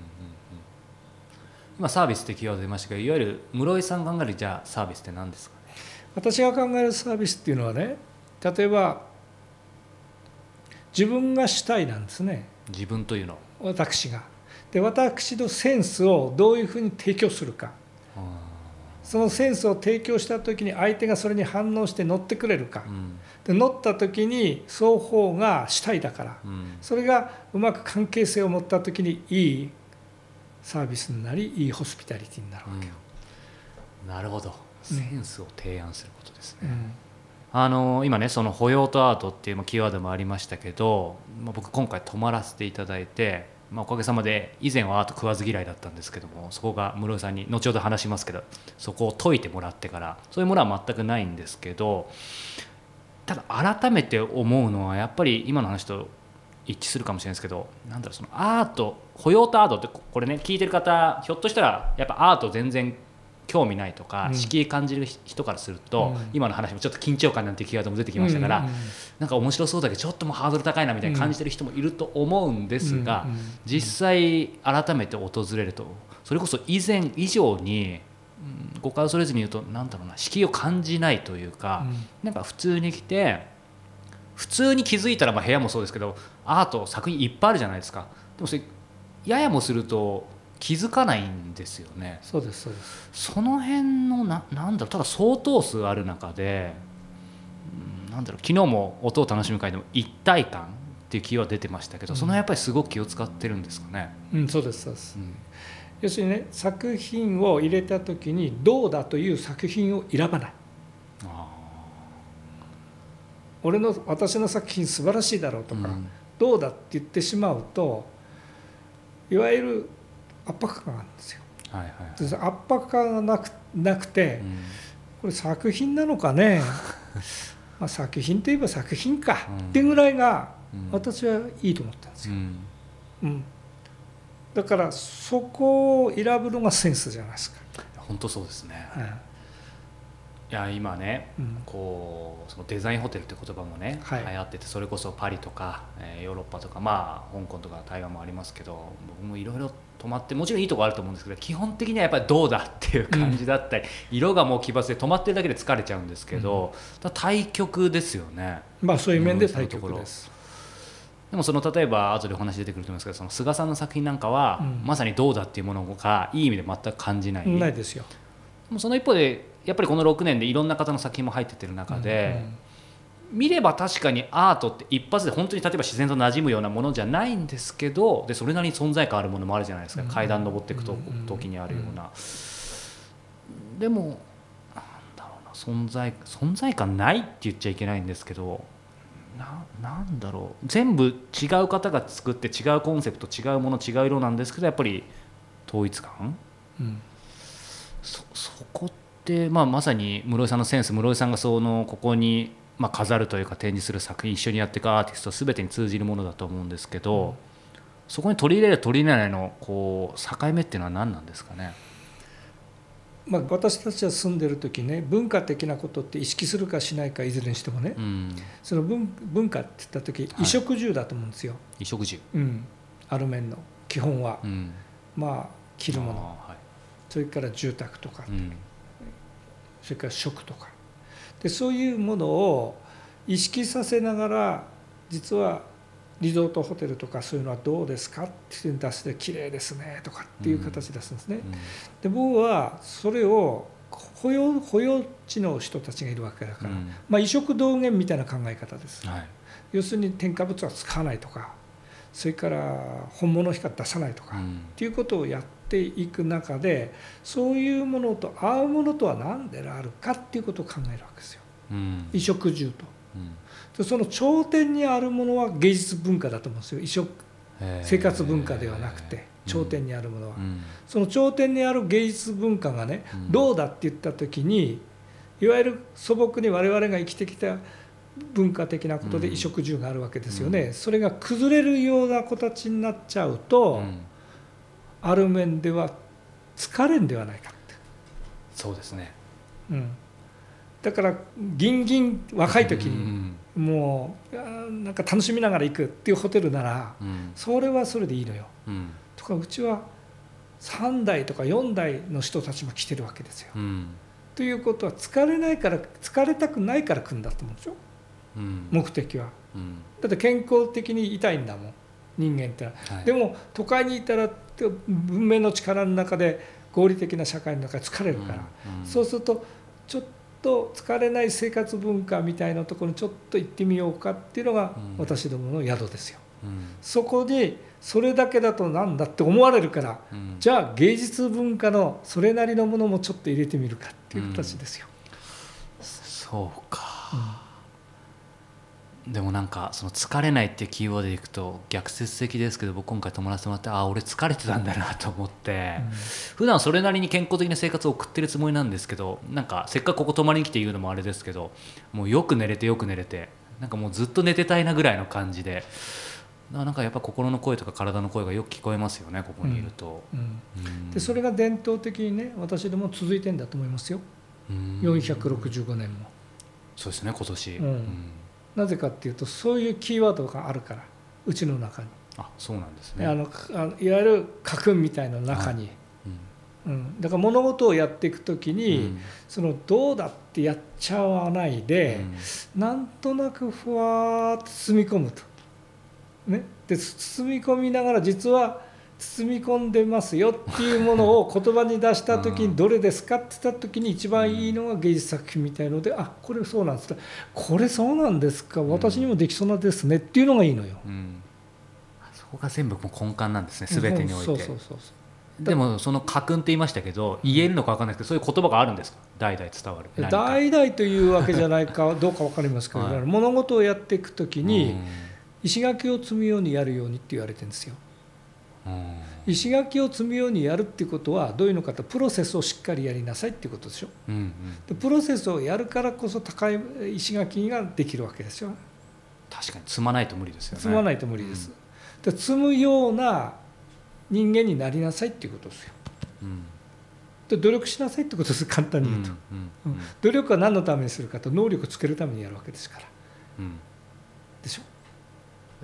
[SPEAKER 2] 今サービスってキーワード出ましたけどいわゆる室井さん考えるじゃあサービスって何ですかね？
[SPEAKER 4] 私が考えるサービスっていうのはね例えば自分が主体なんですね。
[SPEAKER 2] 自分というの。
[SPEAKER 4] 私が。で私のセンスをどういうふうに提供するかそのセンスを提供した時に相手がそれに反応して乗ってくれるか、
[SPEAKER 2] うん。
[SPEAKER 4] で乗った時に双方が主体だから。
[SPEAKER 2] うん。
[SPEAKER 4] それがうまく関係性を持った時にいいサービスになりいいホスピタリティになるわけよ。
[SPEAKER 2] なるほど。センスを提案することですね、
[SPEAKER 4] うん
[SPEAKER 2] あの今ねその保養とアートっていうまあキーワードもありましたけど、まあ、僕今回泊まらせていただいて、まあ、おかげさまで以前はアート食わず嫌いだったんですけどもそこが室井さんに後ほど話しますけどそこを解いてもらってからそういうものは全くないんですけどただ改めて思うのはやっぱり今の話と一致するかもしれないですけどなんだろうそのアート雇用とアートってこれね聞いてる方ひょっとしたらやっぱアート全然興味ないとか、
[SPEAKER 4] うん。
[SPEAKER 2] 敷居感じる人からすると、
[SPEAKER 4] うん。
[SPEAKER 2] 今の話もちょっと緊張感なんていうキーワードも出てきましたから、なんか面白そうだけどちょっともうハードル高いなみたいに感じてる人もいると思うんですが、実際改めて訪れるとそれこそ以前以上に、うん誤解を恐れずに言うとなんだろうな敷居を感じないというか、なんか普通に来て普通に気づいたらまあ部屋もそうですけどアート作品いっぱいあるじゃないですか。でもそれややもすると気づかないんですよね。
[SPEAKER 4] そうですそうです。
[SPEAKER 2] その辺のななんだろうただ相当数ある中で、うんなんだろう昨日も音を楽しむ会でも一体感っていうキーワード出てましたけど、そのやっぱりすごく気を使ってるんですかね。
[SPEAKER 4] うん、そうですそうです。
[SPEAKER 2] うん。
[SPEAKER 4] 要するにね作品を入れた時にどうだという作品を選ばない。
[SPEAKER 2] あ
[SPEAKER 4] 俺の私の作品素晴らしいだろうとか、
[SPEAKER 2] うん。
[SPEAKER 4] どうだって言ってしまうといわゆる圧迫感があるんですよ。
[SPEAKER 2] ーはいはいはい。
[SPEAKER 4] で圧迫感がなくなくて、
[SPEAKER 2] うん。
[SPEAKER 4] これ作品なのかね？まあ作品といえば作品か。
[SPEAKER 2] うん。
[SPEAKER 4] ってぐらいが
[SPEAKER 2] うん。
[SPEAKER 4] 私はいいと思ったんですよ、
[SPEAKER 2] うん。
[SPEAKER 4] うん、だからそこを選ぶのがセンスじゃないですか、
[SPEAKER 2] 本当そうですね。
[SPEAKER 4] はい
[SPEAKER 2] いや今ね
[SPEAKER 4] うん。
[SPEAKER 2] こうそのデザインホテルって言葉もね、
[SPEAKER 4] はい。
[SPEAKER 2] 流行っててそれこそパリとか、えーヨーロッパとかまあ香港とか台湾もありますけど僕もいろいろ泊まってもちろんいいとこあると思うんですけど基本的にはやっぱりどうだっていう感じだったり、色がもう奇抜で泊まってるだけで疲れちゃうんですけど、ただ対極ですよね。
[SPEAKER 4] まあそういう面で対極です、
[SPEAKER 2] でもその例えば後でお話出てくると思いますけどその菅さんの作品なんかは、
[SPEAKER 4] うん。
[SPEAKER 2] まさにどうだっていうものがいい意味で全く感じない。
[SPEAKER 4] ないですよ、
[SPEAKER 2] でもその一方でやっぱりこの6年でいろんな方の作品も入ってってる中で、見れば確かにアートって一発で本当に例えば自然と馴染むようなものじゃないんですけどでそれなりに存在感あるものもあるじゃないですか、
[SPEAKER 4] うん。
[SPEAKER 2] 階段登っていくと、
[SPEAKER 4] うん
[SPEAKER 2] 時にあるような、でもなんだろうな存在存在感ないって言っちゃいけないんですけどななんだろう。全部違う方が作って違うコンセプト違うもの違う色なんですけどやっぱり統一感？
[SPEAKER 4] うん。
[SPEAKER 2] そそこって、まあ、まさに室井さんのセンス室井さんがそのここに、まあ、飾るというか展示する作品一緒にやっていくアーティスト全てに通じるものだと思うんですけど、そこに取り入れる取り入れないのこう境目っていうのは何なんですかね？
[SPEAKER 4] まあ、私たちは住んでる時ね文化的なことって意識するかしないかいずれにしてもね、
[SPEAKER 2] うん、
[SPEAKER 4] その文文化って言った時衣食住だと思うんですよ、
[SPEAKER 2] 衣食住、
[SPEAKER 4] うん、ある面の基本は、
[SPEAKER 2] うん、
[SPEAKER 4] まあ着るもの。
[SPEAKER 2] はい。
[SPEAKER 4] それから住宅とか、
[SPEAKER 2] うん
[SPEAKER 4] それから食とか。でそういうものを意識させながら実はリゾートホテルとかそういうのはどうですか？っていう出して綺麗ですねとかっていう形で出すんですね。で僕はそれを保養保養地の人たちがいるわけだから、
[SPEAKER 2] うん。
[SPEAKER 4] まあ、衣食同源みたいな考え方です。
[SPEAKER 2] はい。
[SPEAKER 4] 要するに添加物は使わないとかそれから本物しか出さないとか、っ
[SPEAKER 2] うん。
[SPEAKER 4] ていうことをやっていく中でそういうものと合うものとは何であるかっていうことを考えるわけですよ。
[SPEAKER 2] うん。
[SPEAKER 4] 衣食住と。
[SPEAKER 2] うん。
[SPEAKER 4] でその頂点にあるものは芸術文化だと思うんですよ。衣食生活文化ではなくて頂点にあるものは。
[SPEAKER 2] うん。
[SPEAKER 4] その頂点にある芸術文化がね、
[SPEAKER 2] うん。
[SPEAKER 4] どうだって言った時にいわゆる素朴に我々が生きてきた文化的なことで
[SPEAKER 2] うん。
[SPEAKER 4] 衣食住があるわけですよね、それが崩れるような形になっちゃうと、
[SPEAKER 2] うん
[SPEAKER 4] ある面では疲れんではないかって、
[SPEAKER 2] そうですね。
[SPEAKER 4] うん、だからギンギン若い時
[SPEAKER 2] う
[SPEAKER 4] に
[SPEAKER 2] ん
[SPEAKER 4] もうなんか楽しみながら行くっていうホテルなら
[SPEAKER 2] うん。
[SPEAKER 4] それはそれでいいのよ。
[SPEAKER 2] うん。
[SPEAKER 4] とかうちは3代とか4代の人たちも来てるわけですよ。
[SPEAKER 2] うん。
[SPEAKER 4] ということは疲れないから疲れたくないから来るんだと思うんですよ。
[SPEAKER 2] うん。
[SPEAKER 4] 目的は。
[SPEAKER 2] うん。
[SPEAKER 4] だって健康的に痛いんだもん人間ってのは、
[SPEAKER 2] はい。
[SPEAKER 4] でも都会にいたら文明の力の中で合理的な社会の中で疲れるから、
[SPEAKER 2] うんうん。
[SPEAKER 4] そうするとちょっと疲れない生活文化みたいなところにちょっと行ってみようかっていうのが
[SPEAKER 2] うん。
[SPEAKER 4] 私どもの宿ですよ。
[SPEAKER 2] うん。
[SPEAKER 4] そこにそれだけだとなんだって思われるから
[SPEAKER 2] うん。
[SPEAKER 4] じゃあ芸術文化のそれなりのものもちょっと入れてみるかっていう形ですよ。
[SPEAKER 2] そうか、でもなんかその疲れないっていうキーワードでいくと逆説的ですけど僕今回泊まらせてもらってああ俺疲れてたんだなと思って、普段それなりに健康的な生活を送ってるつもりなんですけどなんかせっかくここ泊まりに来て言うのもあれですけどもうよく寝れてよく寝れてなんかもうずっと寝てたいなぐらいの感じでななんかやっぱ心の声とか体の声がよく聞こえますよねここにいると、
[SPEAKER 4] うん。
[SPEAKER 2] うん。
[SPEAKER 4] でそれが伝統的にね私ども続いてんだと思いますよ。
[SPEAKER 2] うん。
[SPEAKER 4] 465年も。
[SPEAKER 2] そうですね今年、
[SPEAKER 4] うんなぜかっていうとそういうキーワードがあるからうちの中に、
[SPEAKER 2] あそうなんですね。
[SPEAKER 4] あのあのいわゆる家訓みたいな中に、
[SPEAKER 2] うん。
[SPEAKER 4] うん、だから物事をやっていく時に、
[SPEAKER 2] うん。
[SPEAKER 4] そのどうだってやっちゃわないで、
[SPEAKER 2] うん。
[SPEAKER 4] なんとなくふわーっと包み込むと。ね、で包み込みながら実は包み込んでますよっていうものを言葉に出した時
[SPEAKER 2] うん。
[SPEAKER 4] にどれですかって言った時に一番いいのが芸術作品みたいのであこれそうなんですこれそうなんですか。私にもできそうなですねっていうのがいいのよ。
[SPEAKER 2] うん。そこが全部もう根幹なんですね全てにおいて。
[SPEAKER 4] そうそうそうそう。
[SPEAKER 2] でもその家訓って言いましたけど言えるのか分かんないですけどそういう言葉があるんですか？代々伝わる。
[SPEAKER 4] 代々というわけじゃないか どうか分かりますけど、
[SPEAKER 2] はい。
[SPEAKER 4] 物事をやっていく時に
[SPEAKER 2] うん。
[SPEAKER 4] 石垣を積むようにやるようにって言われてるんですよ。
[SPEAKER 2] うん。
[SPEAKER 4] 石垣を積むようにやるっていうことはどういうのかとプロセスをしっかりやりなさいっていうことでしょ。
[SPEAKER 2] うんうん。
[SPEAKER 4] でプロセスをやるからこそ高い石垣ができるわけですよ。
[SPEAKER 2] 確かに積まないと無理ですよね。
[SPEAKER 4] 積まないと無理です、で積むような人間になりなさいっていうことですよ。
[SPEAKER 2] うん。
[SPEAKER 4] で努力しなさいってことです。簡単に言うと、
[SPEAKER 2] うんうん
[SPEAKER 4] 努力は何のためにするかと能力をつけるためにやるわけですから。
[SPEAKER 2] うん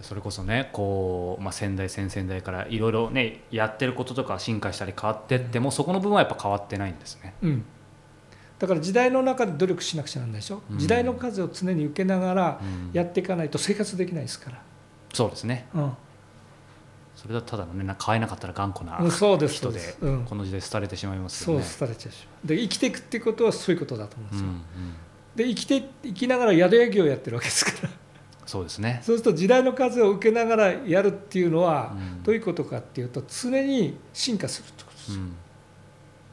[SPEAKER 2] それこそねこう、まあ、先代先々代からいろいろねやってることとか進化したり変わってってもそこの部分はやっぱ変わってないんですね。
[SPEAKER 4] うん。だから時代の中で努力しなくちゃならないでしょ、
[SPEAKER 2] うん。
[SPEAKER 4] 時代の風を常に受けながら
[SPEAKER 2] うん。
[SPEAKER 4] やっていかないと生活できないですから、
[SPEAKER 2] そうですね。
[SPEAKER 4] うん。
[SPEAKER 2] それだとただのねな買えなかったら頑固な人で
[SPEAKER 4] そうです。うん。
[SPEAKER 2] この時代廃れてしまいます
[SPEAKER 4] そう
[SPEAKER 2] よね。
[SPEAKER 4] 廃れちゃう。でしょで生きていくっていうことはそういうことだと思うんですよ、
[SPEAKER 2] うんうん。
[SPEAKER 4] で生きて生きながら宿屋業をやってるわけですから
[SPEAKER 2] そうですね。
[SPEAKER 4] そうすると時代の風を受けながらやるっていうのは
[SPEAKER 2] うん。
[SPEAKER 4] どういうことかっていうと常に進化するってことです。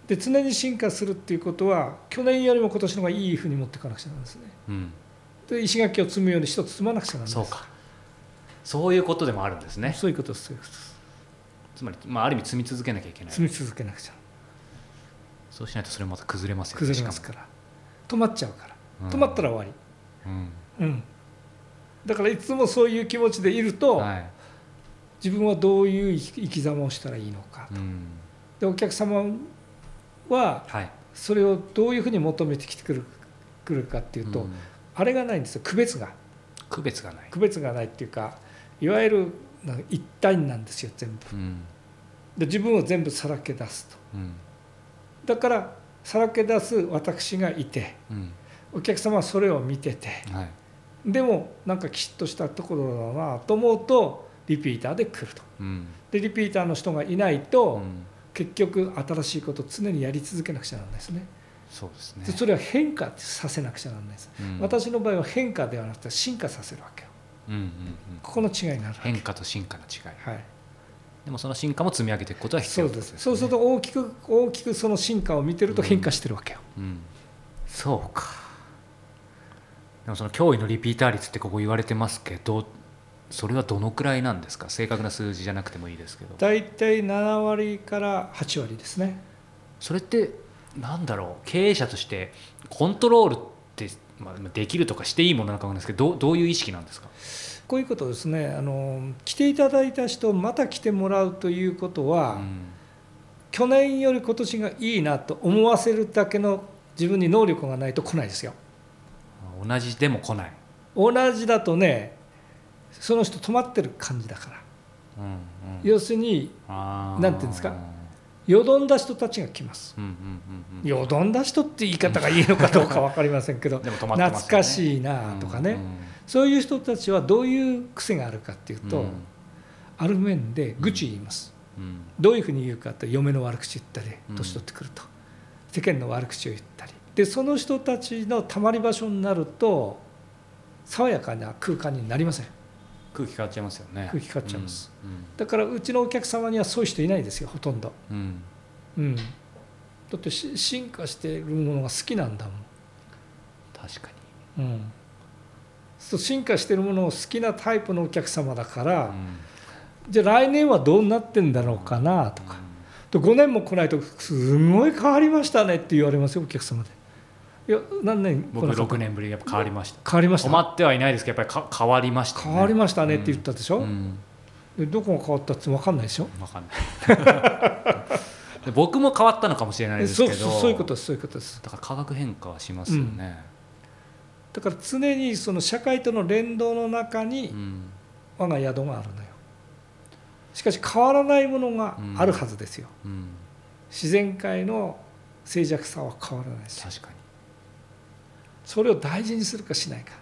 [SPEAKER 4] で常に進化するっていうことは去年よりも今年の方がいいふうに持っていかなくちゃなんですね。
[SPEAKER 2] うん。
[SPEAKER 4] で石垣を積むように一つ積まなくちゃならないんです。
[SPEAKER 2] そうか。そういうことでもあるんですね。
[SPEAKER 4] そういうことですそういうことです。
[SPEAKER 2] つまり、まあ、ある意味積み続けなきゃいけない。
[SPEAKER 4] 積み続けなくちゃ。
[SPEAKER 2] そうしないとそれまた崩れますよね。
[SPEAKER 4] 崩れますから。止まっちゃうから。
[SPEAKER 2] うん。
[SPEAKER 4] 止まったら終わ
[SPEAKER 2] うん。
[SPEAKER 4] りうんだからいつもそういう気持ちでいると、
[SPEAKER 2] はい。
[SPEAKER 4] 自分はどういう生き様をしたらいいのか
[SPEAKER 2] うん。
[SPEAKER 4] でお客様は
[SPEAKER 2] はい。
[SPEAKER 4] それをどういうふうに求めてきてくるくるかっていうと、
[SPEAKER 2] うん。
[SPEAKER 4] あれがないんですよ。区別が。
[SPEAKER 2] 区別がない。
[SPEAKER 4] 区別がないっていうかいわゆる一体なんですよ全部。
[SPEAKER 2] うん。
[SPEAKER 4] で自分を全部さらけ出すと。
[SPEAKER 2] うん。
[SPEAKER 4] だからさらけ出す私がいて
[SPEAKER 2] うん。
[SPEAKER 4] お客様はそれを見てて
[SPEAKER 2] はい
[SPEAKER 4] でもなんかきちっとしたところだなと思うとリピーターで来ると。
[SPEAKER 2] うん。
[SPEAKER 4] でリピーターの人がいないと、
[SPEAKER 2] うん。
[SPEAKER 4] 結局新しいことを常にやり続けなくちゃならないですね。
[SPEAKER 2] そうですね。
[SPEAKER 4] でそれは変化させなくちゃならないです、
[SPEAKER 2] うん。
[SPEAKER 4] 私の場合は変化ではなくて進化させるわけよ。
[SPEAKER 2] うんうんうん
[SPEAKER 4] ここの違いがある
[SPEAKER 2] 変化と進化の違い。
[SPEAKER 4] はい。
[SPEAKER 2] でもその進化も積み上げていくことは必要
[SPEAKER 4] です。そうすると大きく大きくその進化を見てると変化してるわけよ、
[SPEAKER 2] うん、そうかでもその驚異のリピーター率ってここ言われてますけどそれはどのくらいなんですか？正確な数字じゃなくてもいいですけど。
[SPEAKER 4] 大体7割から8割ですね。
[SPEAKER 2] それってなんだろう？経営者としてコントロールって、まあ、できるとかしていいものなのかわかんないですけどどうどういう意識なんですか？
[SPEAKER 4] こういうことですね。あの来ていただいた人また来てもらうということは、
[SPEAKER 2] うん。
[SPEAKER 4] 去年より今年がいいなと思わせるだけの自分に能力がないと来ないですよ
[SPEAKER 2] 同じでも来ない、
[SPEAKER 4] 同じだとねその人止まってる感じだから。
[SPEAKER 2] うんうん、
[SPEAKER 4] 要するに
[SPEAKER 2] あー。
[SPEAKER 4] なんていうんですか？よどんだ人たちが来ます。
[SPEAKER 2] うんうん
[SPEAKER 4] よどんだ人って言い方がいいのかどうか分かりませんけど
[SPEAKER 2] ね。
[SPEAKER 4] 懐かしいなとかね、
[SPEAKER 2] うんうん
[SPEAKER 4] そういう人たちはどういう癖があるかっていうと、
[SPEAKER 2] うん。
[SPEAKER 4] ある面で愚痴言います、
[SPEAKER 3] うん。
[SPEAKER 4] どういうふうに言うかって嫁の悪口言ったり
[SPEAKER 3] うん。
[SPEAKER 4] 年取ってくると、世間の悪口を言ったりでその人たちのたまり場所になると爽やかな空間になりません。
[SPEAKER 3] 空気変わっちゃいますよね。
[SPEAKER 4] 空気変わっちゃいます。
[SPEAKER 3] うん
[SPEAKER 4] だからうちのお客様にはそういう人いないですよほとんど、
[SPEAKER 3] うん。
[SPEAKER 4] うん、だってし進化しているものが好きなんだもん。
[SPEAKER 3] 確か
[SPEAKER 4] うん、そう進化しているものを好きなタイプのお客様だから、
[SPEAKER 3] に
[SPEAKER 4] じゃあ来年はどうなってんだろうかなとか、で5年も来ないとすごい変わりましたねって言われますよお客様でいや何年来
[SPEAKER 3] 僕
[SPEAKER 4] な。かった
[SPEAKER 3] 6年ぶりにやっぱ変わりました。
[SPEAKER 4] 変わりました？
[SPEAKER 3] 止まってはいないですけどやっぱりか変わりましたね。
[SPEAKER 4] 変わりましたねって言ったでしょ、
[SPEAKER 3] うん。
[SPEAKER 4] でどこが変わったって分かんないでしょ？
[SPEAKER 3] わかんない。で僕も変わったのかもしれないです
[SPEAKER 4] そう
[SPEAKER 3] けど。
[SPEAKER 4] そうそういうことですそういうことです。
[SPEAKER 3] だから化学変化はしますよね、
[SPEAKER 4] だから常にその社会との連動の中
[SPEAKER 3] う
[SPEAKER 4] に
[SPEAKER 3] ん。
[SPEAKER 4] 我が宿があるのよ。しかし変わらないものがあるはずですよ、
[SPEAKER 3] うん。
[SPEAKER 4] 自然界の静寂さは変わらないですよ。
[SPEAKER 3] 確かに、
[SPEAKER 4] それを大事にするかしないか、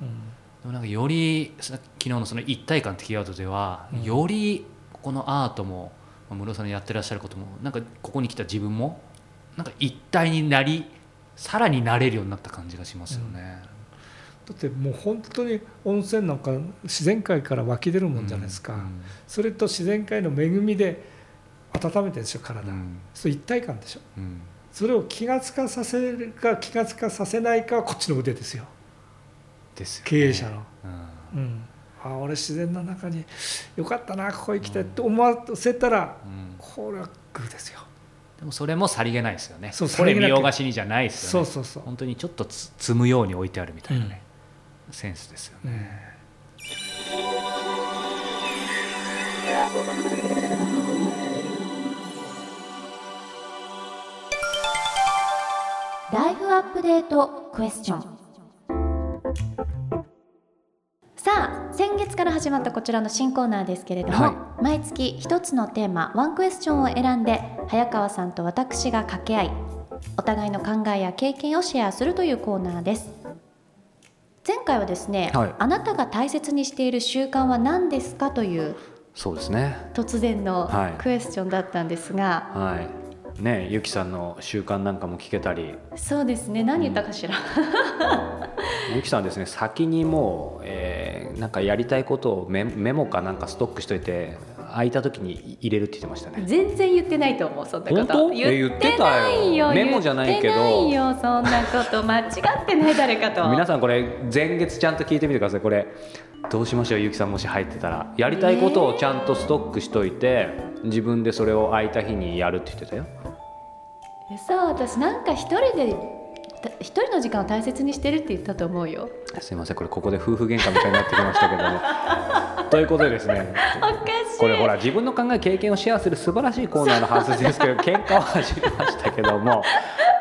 [SPEAKER 3] うん。
[SPEAKER 4] うん。
[SPEAKER 3] でもなんかよりさ昨日のその一体感ってキーワードでは、
[SPEAKER 4] うん。
[SPEAKER 3] よりこのアートもまあ室尾さんのやってらっしゃることもなんかここに来た自分もなんか一体になりさらになれるようになった感じがしますよね。
[SPEAKER 4] だってもう本当に温泉なんか自然界から湧き出るもんじゃないですか、
[SPEAKER 3] うん。
[SPEAKER 4] それと自然界の恵みで温めてるでしょ体、
[SPEAKER 3] うん。
[SPEAKER 4] そう一体感でしょ。
[SPEAKER 3] うん
[SPEAKER 4] それを気がつかさせるか気がつかさせないかはこっちの腕ですよ。
[SPEAKER 3] ですよね。
[SPEAKER 4] 経営者の、
[SPEAKER 3] うん。
[SPEAKER 4] うん、ああ俺自然の中によかったなここ行きたいって思わせたら
[SPEAKER 3] うん。
[SPEAKER 4] これはグーですよ。
[SPEAKER 3] でもそれもさりげないですよね。
[SPEAKER 4] そう
[SPEAKER 3] これ見よがしにじゃないですよね。
[SPEAKER 4] そうそうそう。
[SPEAKER 3] 本当にちょっとつ積むように置いてあるみたいなね、センスですよね、
[SPEAKER 1] ライフアップデートクエスチョン。さあ先月から始まったこちらの新コーナーですけれども、
[SPEAKER 2] は
[SPEAKER 1] 毎月一つのテーマワンクエスチョンを選んで早川さんと私が掛け合いお互いの考えや経験をシェアするというコーナーです。前回はですね、
[SPEAKER 2] はい。
[SPEAKER 1] あなたが大切にしている習慣は何ですかという
[SPEAKER 2] そうですね。
[SPEAKER 1] 突然の
[SPEAKER 2] はい。
[SPEAKER 1] クエスチョンだったんですが、
[SPEAKER 2] はいねゆきさんの習慣なんかも聞けたり。
[SPEAKER 1] そうですね。何言ったかしら、
[SPEAKER 2] ゆきさんはですね先にもう、えーなんかやりたいことをメメモかなんかストックしといて空いた時に入れるって言ってましたね。
[SPEAKER 1] 全然言ってないと思うそんなこと。
[SPEAKER 2] 言って
[SPEAKER 1] ないよ。
[SPEAKER 2] メモじゃないけど。
[SPEAKER 1] 言ってないよそんなこと。間違ってない誰かと。
[SPEAKER 2] 皆さんこれ前月ちゃんと聞いてみてください。これどうしましょうゆきさんもし入ってたら。やりたいことをちゃんとストックしといて自分でそれを空いた日にやるって言ってたよ
[SPEAKER 1] そう私なんか一人で一人の時間を大切にしてるって言ったと思うよ。
[SPEAKER 2] すいません。これここで夫婦喧嘩みたいになってきましたけども。ということでですね。これほら自分の考え経験をシェアする素晴らしいコーナーのはずですけど喧嘩を始めましたけども、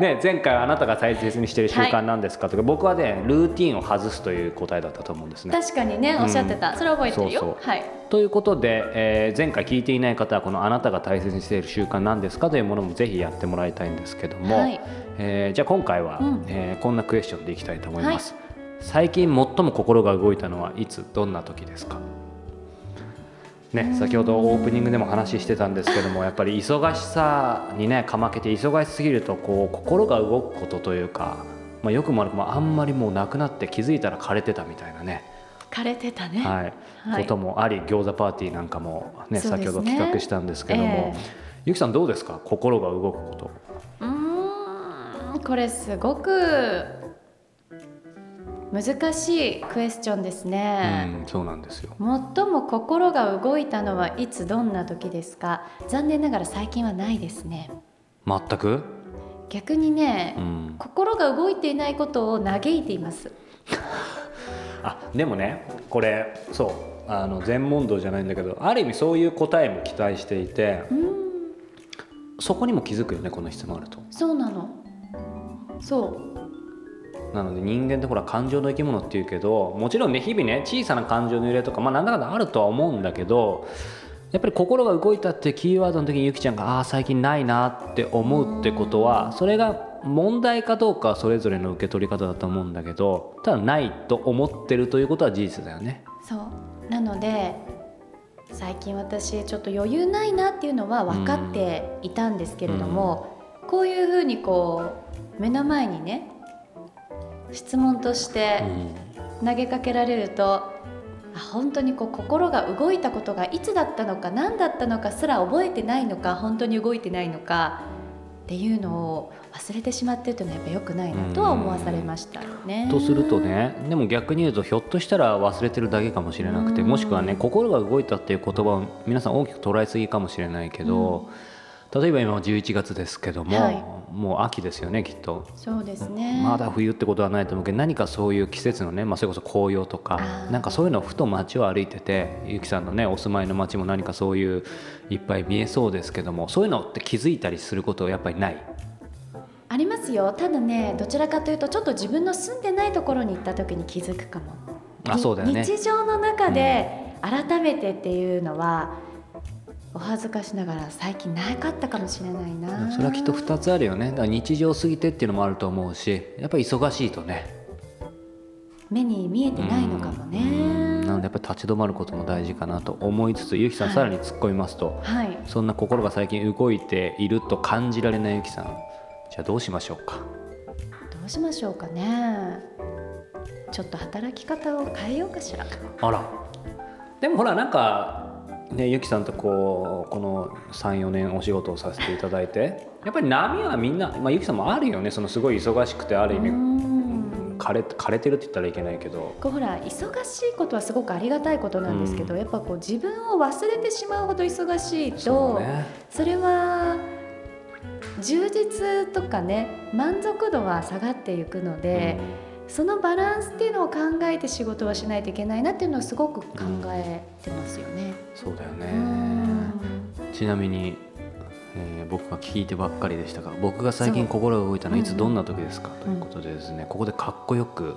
[SPEAKER 2] ね、前回あなたが大切にしている習慣なんですかとか、僕はねルーティンを外すという答えだったと思うんですね。
[SPEAKER 1] 確かにねおっしゃってた、それ覚えてるよ。はい。
[SPEAKER 2] ということで、えー前回聞いていない方はこのあなたが大切にしている習慣なんですかというものもぜひやってもらいたいんですけども、
[SPEAKER 1] はい。
[SPEAKER 2] えーじゃあ今回は、
[SPEAKER 1] うん。
[SPEAKER 2] えーこんなクエスチョンでいきたいと思います、最近最も心が動いたのはいつ？どんな時ですか？ね、先ほどオープニングでも話してたんですけどもやっぱり忙しさにねかまけて忙しすぎるとこう心が動くことというか、まあ、よくも悪くもあんまりもうなくなって気づいたら枯れてたみたいなね。
[SPEAKER 1] 枯れてたね、
[SPEAKER 2] はい。
[SPEAKER 1] はい。
[SPEAKER 2] こともあり餃子パーティーなんかも、ね
[SPEAKER 1] ね。
[SPEAKER 2] 先ほど企画したんですけども、
[SPEAKER 1] え。
[SPEAKER 2] ゆきさんどうですか？心が動くこと。
[SPEAKER 1] うーんこれすごく難しいクエスチョンですね、
[SPEAKER 2] うんそうなんですよ。
[SPEAKER 1] 最も心が動いたのはいつどんな時ですか？残念ながら最近はないですね。
[SPEAKER 2] 全く、
[SPEAKER 1] 逆にね、
[SPEAKER 2] うん、
[SPEAKER 1] 心が動いていないことを嘆いています。
[SPEAKER 2] あでもねこれそうあの全問答じゃないんだけどある意味そういう答えも期待していて
[SPEAKER 1] うん。
[SPEAKER 2] そこにも気づくよねこの質問あると。
[SPEAKER 1] そうなの。そう
[SPEAKER 2] なので人間ってほら感情の生き物っていうけどもちろんね日々ね小さな感情の揺れとかまあなんだかんだあるとは思うんだけどやっぱり心が動いたってキーワードの時にゆきちゃんがああー最近ないなって思うってことはそれが問題かどうかはそれぞれの受け取り方だと思うんだけどただないと思ってるということは事実だよね。
[SPEAKER 1] そうなので最近私ちょっと余裕ないなっていうのは分かっていたんですけれども、こういうふうにこう目の前にね質問として投げかけられると、あ本当にこう心が動いたことがいつだったのか何だったのかすら覚えてないのか本当に動いてないのかっていうのを忘れてしまってるというのはやっぱ良くないなとは思わされましたね。
[SPEAKER 2] とするとねでも逆に言うとひょっとしたら忘れてるだけかもしれなくてもしくはね心が動いたっていう言葉を皆さん大きく捉えすぎかもしれないけど、例えば今11月ですけども、
[SPEAKER 1] はい。
[SPEAKER 2] もう秋ですよねきっと。
[SPEAKER 1] そうですね。
[SPEAKER 2] まだ冬ってことはないと思うけど何かそういう季節のね、まあ、それこそ紅葉とかなんかそういうのをふと街を歩いててゆきさんのねお住まいの街も何かそういういっぱい見えそうですけどもそういうのって気づいたりすることはやっぱりない？
[SPEAKER 1] ありますよ。ただねどちらかというとちょっと自分の住んでないところに行った時に気づくかも。に
[SPEAKER 2] あそうだよね。
[SPEAKER 1] 日常の中で改めてっていうのは、お恥ずかしながら最近なかったかもしれないな。
[SPEAKER 2] それはきっと2つあるよね。だから日常過ぎてっていうのもあると思うしやっぱり忙しいとね。
[SPEAKER 1] 目に見えてないのかもね。
[SPEAKER 2] うん。なのでやっぱり立ち止まることも大事かなと思いつつゆきさん
[SPEAKER 1] はい。
[SPEAKER 2] さらに突っ込みますと、
[SPEAKER 1] はい。
[SPEAKER 2] そんな心が最近動いていると感じられないゆきさんじゃあどうしましょうか？
[SPEAKER 1] どうしましょうかね。ちょっと働き方を変えようかしら。
[SPEAKER 2] あら。でもほらなんかねゆきさんとこうこの34年お仕事をさせていただいてやっぱり波はみんな、まあ、ゆきさんもあるよね。そのすごい忙しくてある意味
[SPEAKER 1] うん。
[SPEAKER 2] 枯れ枯れてるって言ったらいけないけど。
[SPEAKER 1] こうほら忙しいことはすごくありがたいことなんですけど、やっぱこう自分を忘れてしまうほど忙しいと
[SPEAKER 2] ね。
[SPEAKER 1] それは充実とかね満足度は下がっていくので、そのバランスっていうのを考えて仕事はしないといけないなっていうのはすごく考えてますよね。
[SPEAKER 2] そうだよね。
[SPEAKER 1] うん。
[SPEAKER 2] ちなみに、えー僕が聞いてばっかりでしたが僕が最近心が動いたのはいつ
[SPEAKER 1] うん
[SPEAKER 2] どんな時ですか、ということでですねここでかっこよく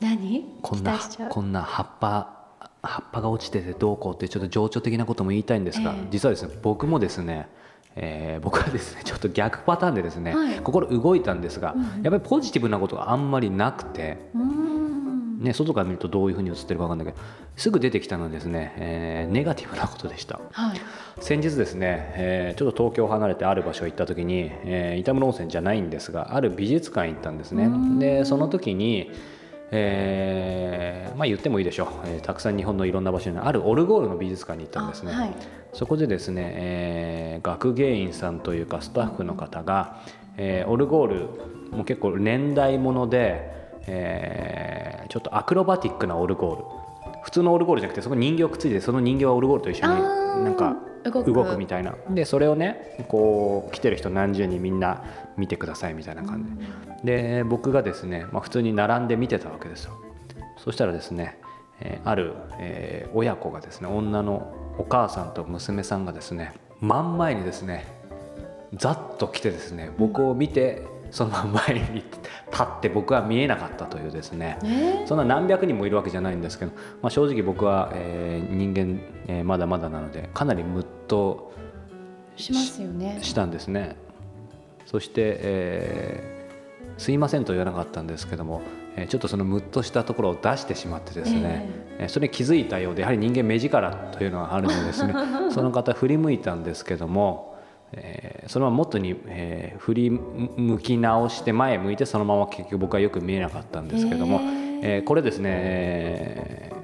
[SPEAKER 1] 何？
[SPEAKER 2] こんなこんな葉っぱ葉っぱが落ちててどうこうってちょっと情緒的なことも言いたいんですが、
[SPEAKER 1] ええ。
[SPEAKER 2] 実はですね僕もですね、えー僕はですねちょっと逆パターンでですね、
[SPEAKER 1] はい。
[SPEAKER 2] 心動いたんですが、
[SPEAKER 1] うん
[SPEAKER 2] やっぱりポジティブなことがあんまりなくて、
[SPEAKER 1] うん。
[SPEAKER 2] ね、外から見るとどういうふうに映ってるか分かんないけどすぐ出てきたのはですね、えーネガティブなことでした。
[SPEAKER 1] はい。
[SPEAKER 2] 先日ですね、えーちょっと東京を離れてある場所行った時に、えー板室温泉じゃないんですがある美術館行ったんですね。
[SPEAKER 1] うん。
[SPEAKER 2] でその時に、えーまあ言ってもいいでしょう、えーたくさん日本のいろんな場所にあるオルゴールの美術館に行ったんですね、
[SPEAKER 1] あはい
[SPEAKER 2] そこでですね、えー学芸員さんというかスタッフの方が、えーオルゴールも結構年代物で、えーちょっとアクロバティックなオルゴール。普通のオルゴールじゃなくてそこに人形をくっついてその人形はオルゴールと一緒になんか
[SPEAKER 1] 動く。
[SPEAKER 2] みたいな。でそれをねこう来てる人何十人みんな見てくださいみたいな感じ。でで僕がですね、まあ、普通に並んで見てたわけですよ。そしたらですね、えーある、えー親子がですね女のお母さんと娘さんがですね真ん前にですねざっと来てですね僕を見てその前に立って僕は見えなかったというですね
[SPEAKER 1] ね
[SPEAKER 2] そんな何百人もいるわけじゃないんですけど、まあ、正直僕は、えー人間、えーまだまだなのでかなりムッと
[SPEAKER 1] しますよね。
[SPEAKER 2] したんですね。そして、えーすいませんと言わなかったんですけども、えーちょっとそのムッとしたところを出してしまってですね、えーそれに気づいたようでやはり人間目力というのがあるのでですね。その方振り向いたんですけども、えーそのまま元に、えー振り向き直して前向いてそのまま結局僕はよく見えなかったんですけども、えーこれですね、えー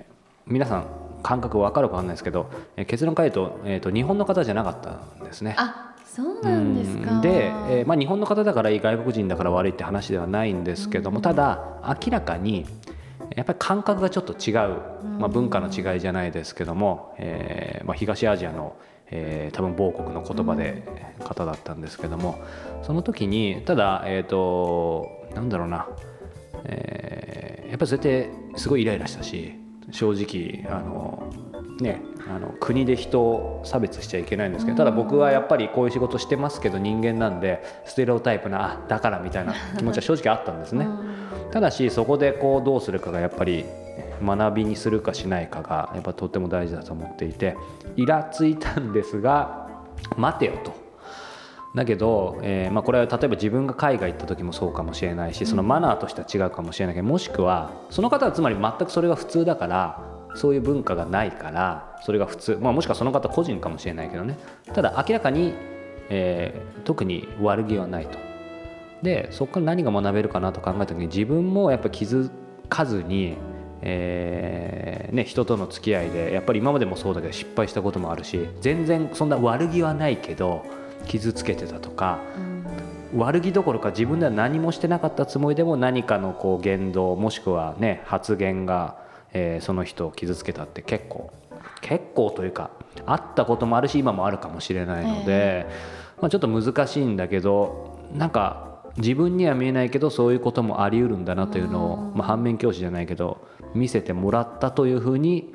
[SPEAKER 2] 皆さん感覚わかるかわかんないですけど、えー結論から言うと,、えーと日本の方じゃなかったんですね。
[SPEAKER 1] あそうなんですか。
[SPEAKER 2] うん。で、えーまあ、日本の方だからいい外国人だから悪いって話ではないんですけども、ただ明らかにやっぱり感覚がちょっと違う、まあ、文化の違いじゃないですけども、えーまあ、東アジアの、えー多分某国の言葉で方だったんですけどもその時にただえっ、となんだろうな、えーやっぱりそれってすごいイライラしたし正直あのねあの国で人を差別しちゃいけないんですけどただ僕はやっぱりこういう仕事してますけど人間なんでステレオタイプなあだからみたいな気持ちは正直あったんですね。ただしそこでこうどうするかがやっぱり学びにするかしないかがやっぱとっても大事だと思っていてイラついたんですが待てよと。だけど、えーまあ、これは例えば自分が海外行った時もそうかもしれないしそのマナーとしては違うかもしれないけどもしくはその方はつまり全くそれが普通だからそういう文化がないからそれが普通、まあ、もしくはその方個人かもしれないけどね。ただ明らかに、えー特に悪気はないと。でそこから何が学べるかなと考えた時に自分もやっぱ気づかずに、えーね、人との付き合いでやっぱり今までもそうだけど失敗したこともあるし全然そんな悪気はないけど傷つけてたとか悪気どころか自分では何もしてなかったつもりでも何かのこう言動もしくはね発言が、えーその人を傷つけたって結構結構というかあったこともあるし今もあるかもしれないので、まあ、ちょっと難しいんだけどなんか自分には見えないけどそういうこともあり得るんだなというのを、まあ、反面教師じゃないけど見せてもらったというふうに、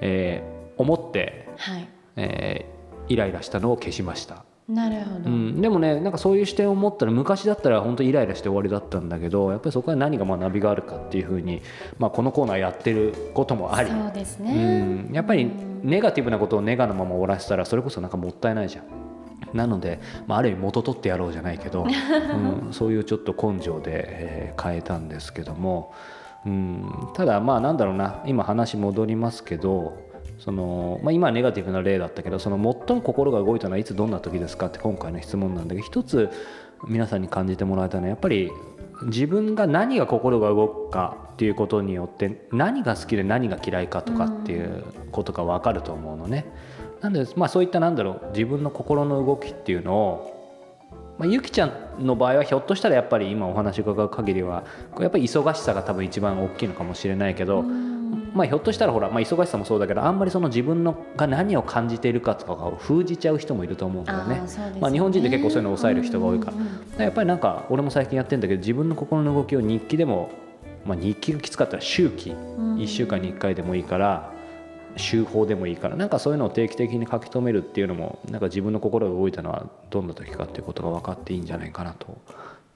[SPEAKER 2] えー思って、
[SPEAKER 1] はい。
[SPEAKER 2] えーイライラしたのを消しました。
[SPEAKER 1] なるほど、
[SPEAKER 2] うん、でもねなんかそういう視点を持ったら昔だったら本当イライラして終わりだったんだけどやっぱりそこは何が学びがあるかっていうふうに、まあ、このコーナーやってることもあり、
[SPEAKER 1] そうです
[SPEAKER 2] う
[SPEAKER 1] ね、
[SPEAKER 2] ん、やっぱりネガティブなことをネガのまま終わらせたらそれこそなんかもったいないじゃん。なので、まあ、ある意味元取ってやろうじゃないけど、うん、そういうちょっと根性で、えー変えたんですけども、うん、ただまあなんだろうな。今話戻りますけどその、まあ、今はネガティブな例だったけどその最も心が動いたのはいつどんな時ですかって今回の質問なんだけど一つ皆さんに感じてもらえたのはやっぱり自分が何が心が動くかっていうことによって何が好きで何が嫌いかとかっていうことが分かると思うのね。なんで、まあ、そういったなんだろう自分の心の動きっていうのをまあ、ゆきちゃんの場合はひょっとしたらやっぱり今お話伺う限りはこうやっぱり忙しさが多分一番大きいのかもしれないけど、まあ、ひょっとしたらほら、まあ、忙しさもそうだけどあんまりその自分のが何を感じているかとかを封じちゃう人もいると思うんだよね。
[SPEAKER 1] ね。
[SPEAKER 2] まあ、日本人って結構そういうのを抑える人が多いから,、
[SPEAKER 1] うんうんうん。
[SPEAKER 2] やっぱりなんか俺も最近やってるんだけど自分の心の動きを日記でも、まあ、日記がきつかったら周期、
[SPEAKER 1] ん。
[SPEAKER 2] 1週間に1回でもいいから週報でもいいからなんかそういうのを定期的に書き留めるっていうのもなんか自分の心が動いたのはどんな時かっていうことが分かっていいんじゃないかなと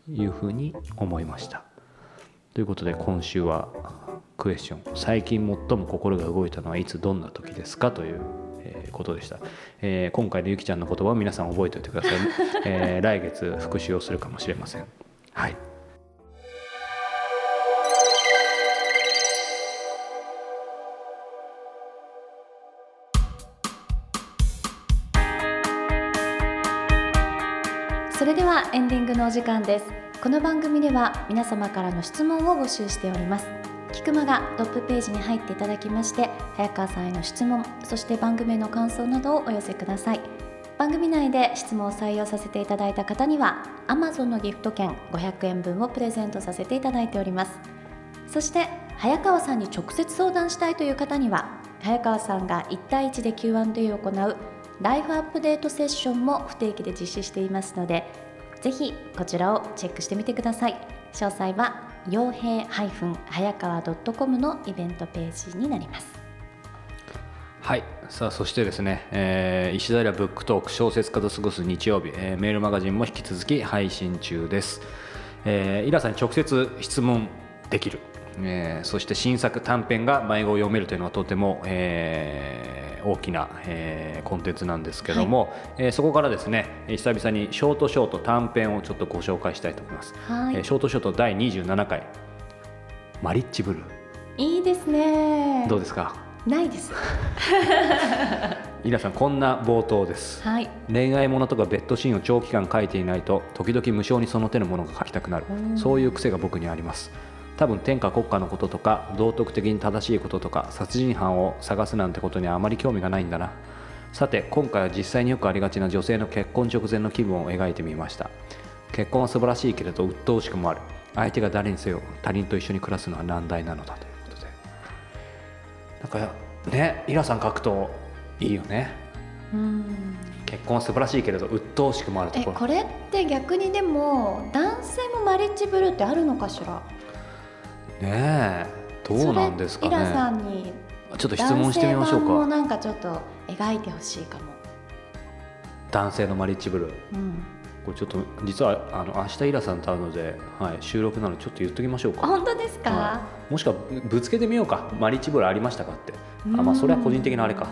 [SPEAKER 2] いうふうに思いました。ということで今週はクエスチョン。最近最も心が動いたのはいつどんな時ですかという、えーことでした、えー今回のゆきちゃんの言葉を皆さん覚えておいてください、えー来月復習をするかもしれません。はい。
[SPEAKER 1] それではエンディングのお時間ですこの番組では皆様からの質問を募集しております。菊間がトップページに入っていただきまして早川さんへの質問そして番組への感想などをお寄せください。番組内で質問を採用させていただいた方には Amazon のギフト券500円分をプレゼントさせていただいております。そして早川さんに直接相談したいという方には早川さんが1対1で Q&A を行うライフアップデートセッションも不定期で実施していますのでぜひこちらをチェックしてみてください。詳細は傭兵早川 .com のイベントページになります。
[SPEAKER 2] はい。さあそしてですね、えー石平ブックトーク小説家と過ごす日曜日、えーメールマガジンも引き続き配信中です、えーイラさんに直接質問できる、えーそして新作短編が迷子を読めるというのはとても、えー大きな、えーコンテンツなんですけども、えーそこからですね久々にショートショート短編をちょっとご紹介したいと思います、
[SPEAKER 1] はい。
[SPEAKER 2] えーショートショート第27回マリッジブルー。
[SPEAKER 1] いいですね。
[SPEAKER 2] どうですか？
[SPEAKER 1] ないです。
[SPEAKER 2] イラさんこんな冒頭です。
[SPEAKER 1] はい。
[SPEAKER 2] 恋愛ものとかベッドシーンを長期間書いていないと時々無性にその手のものが書きたくなる。そういう癖が僕にあります多分天下国家のこととか道徳的に正しいこととか殺人犯を探すなんてことにはあまり興味がないんだな。さて今回は実際によくありがちな女性の結婚直前の気分を描いてみました。結婚は素晴らしいけれど鬱陶しくもある。相手が誰にせよ他人と一緒に暮らすのは難題なのだということで。なんかねイラさん書くといいよね。
[SPEAKER 1] うん。
[SPEAKER 2] 結婚は素晴らしいけれど鬱陶しくもあるところ。
[SPEAKER 1] えこれって逆にでも男性もマリッジブルーってあるのかしら？
[SPEAKER 2] ねえ。どうなんですか
[SPEAKER 1] それイラさ
[SPEAKER 2] ね
[SPEAKER 1] んに
[SPEAKER 2] ちょっと質問してみましょう
[SPEAKER 1] 男性版も
[SPEAKER 2] か
[SPEAKER 1] なんかちょっと描いてほしいかも、
[SPEAKER 2] 男性のマリッジブルー。
[SPEAKER 1] うん、
[SPEAKER 2] これちょっと実はあの明日イラさんと会うので、はい、収録なのでちょっと言っときましょう
[SPEAKER 1] あ
[SPEAKER 2] か
[SPEAKER 1] 本当ですか、
[SPEAKER 2] はい、もしくはぶつけてみようか。マリッジブルーありましたかって。あまあそれは個人的なあれか。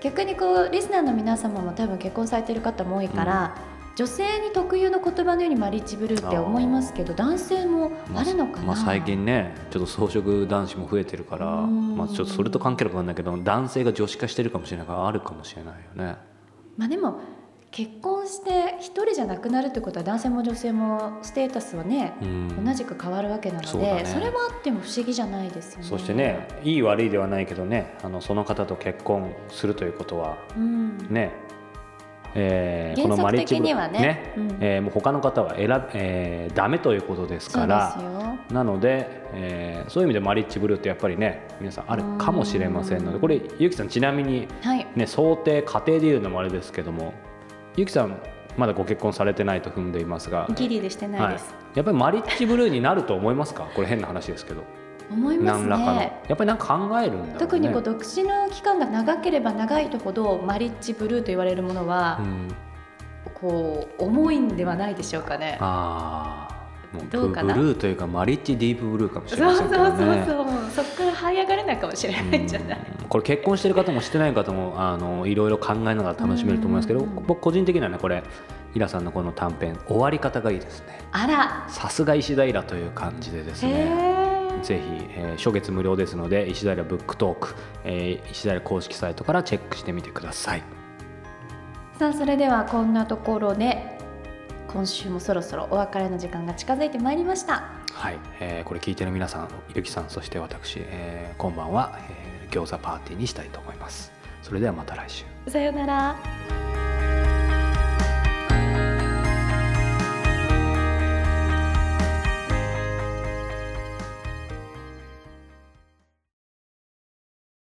[SPEAKER 1] 逆にこうリスナーの皆様も多分結婚されてる方も多いから、女性に特有の言葉のようにマリッジブルーって思いますけど男性もあるのかな、
[SPEAKER 2] まあ、最近ねちょっと装飾男子も増えてるから、まあ、ちょっとそれと関係あるか分かんないけど男性が女子化してるかもしれないからあるかもしれないよね。
[SPEAKER 1] まあでも結婚して一人じゃなくなるってことは男性も女性もステータスはね、うん、同じく変わるわけなのでそ,、ね、それはあっても不思議じゃないですよね。
[SPEAKER 2] そしてねいい悪いではないけどねあのその方と結婚するということは、うん、ね
[SPEAKER 1] えー、このマリッジブね
[SPEAKER 2] ね、うん、えー、もう他の方は選、えー、ダメということですから。なので、えー、そういう意味でマリッジブルーってやっぱりね皆さんあるかもしれませんので。これゆきさんちなみに、はい。ね、想定家庭でいうのもあれですけどもゆきさんまだご結婚されてないと踏んでいますが。
[SPEAKER 1] ギリでしてないです、はい、
[SPEAKER 2] やっぱりマリッジブルーになると思いますか？これ変な話ですけど。
[SPEAKER 1] 思いますね、
[SPEAKER 2] やっぱりなんか考えるんだ、ね、
[SPEAKER 1] 特にこう独身の期間が長ければ長いとほどマリッジブルーと言われるものは、うん、こう重いんではないでしょうかね。
[SPEAKER 2] あどうかな。ブルーというかマリッジディープブルーかもしれませんけど、ね、
[SPEAKER 1] そうそうそうそう。そこから這い上がれないかもしれないんじゃない。
[SPEAKER 2] これ結婚してる方もしてない方もあのいろいろ考えながら楽しめると思いますけど僕個人的にはねこれイラさんのこの短編終わり方がいいですね。
[SPEAKER 1] あら。
[SPEAKER 2] さすが石平という感じでですねぜひ、えー、初月無料ですので石平ブックトーク、えー、石平公式サイトからチェックしてみてください。
[SPEAKER 1] さあそれではこんなところで今週もそろそろお別れの時間が近づいてまいりました。
[SPEAKER 2] はい、えー、これ聞いてる皆さんゆきさんそして私、えー、今晩は、えー、餃子パーティーにしたいと思います。それではまた来週。
[SPEAKER 1] さようなら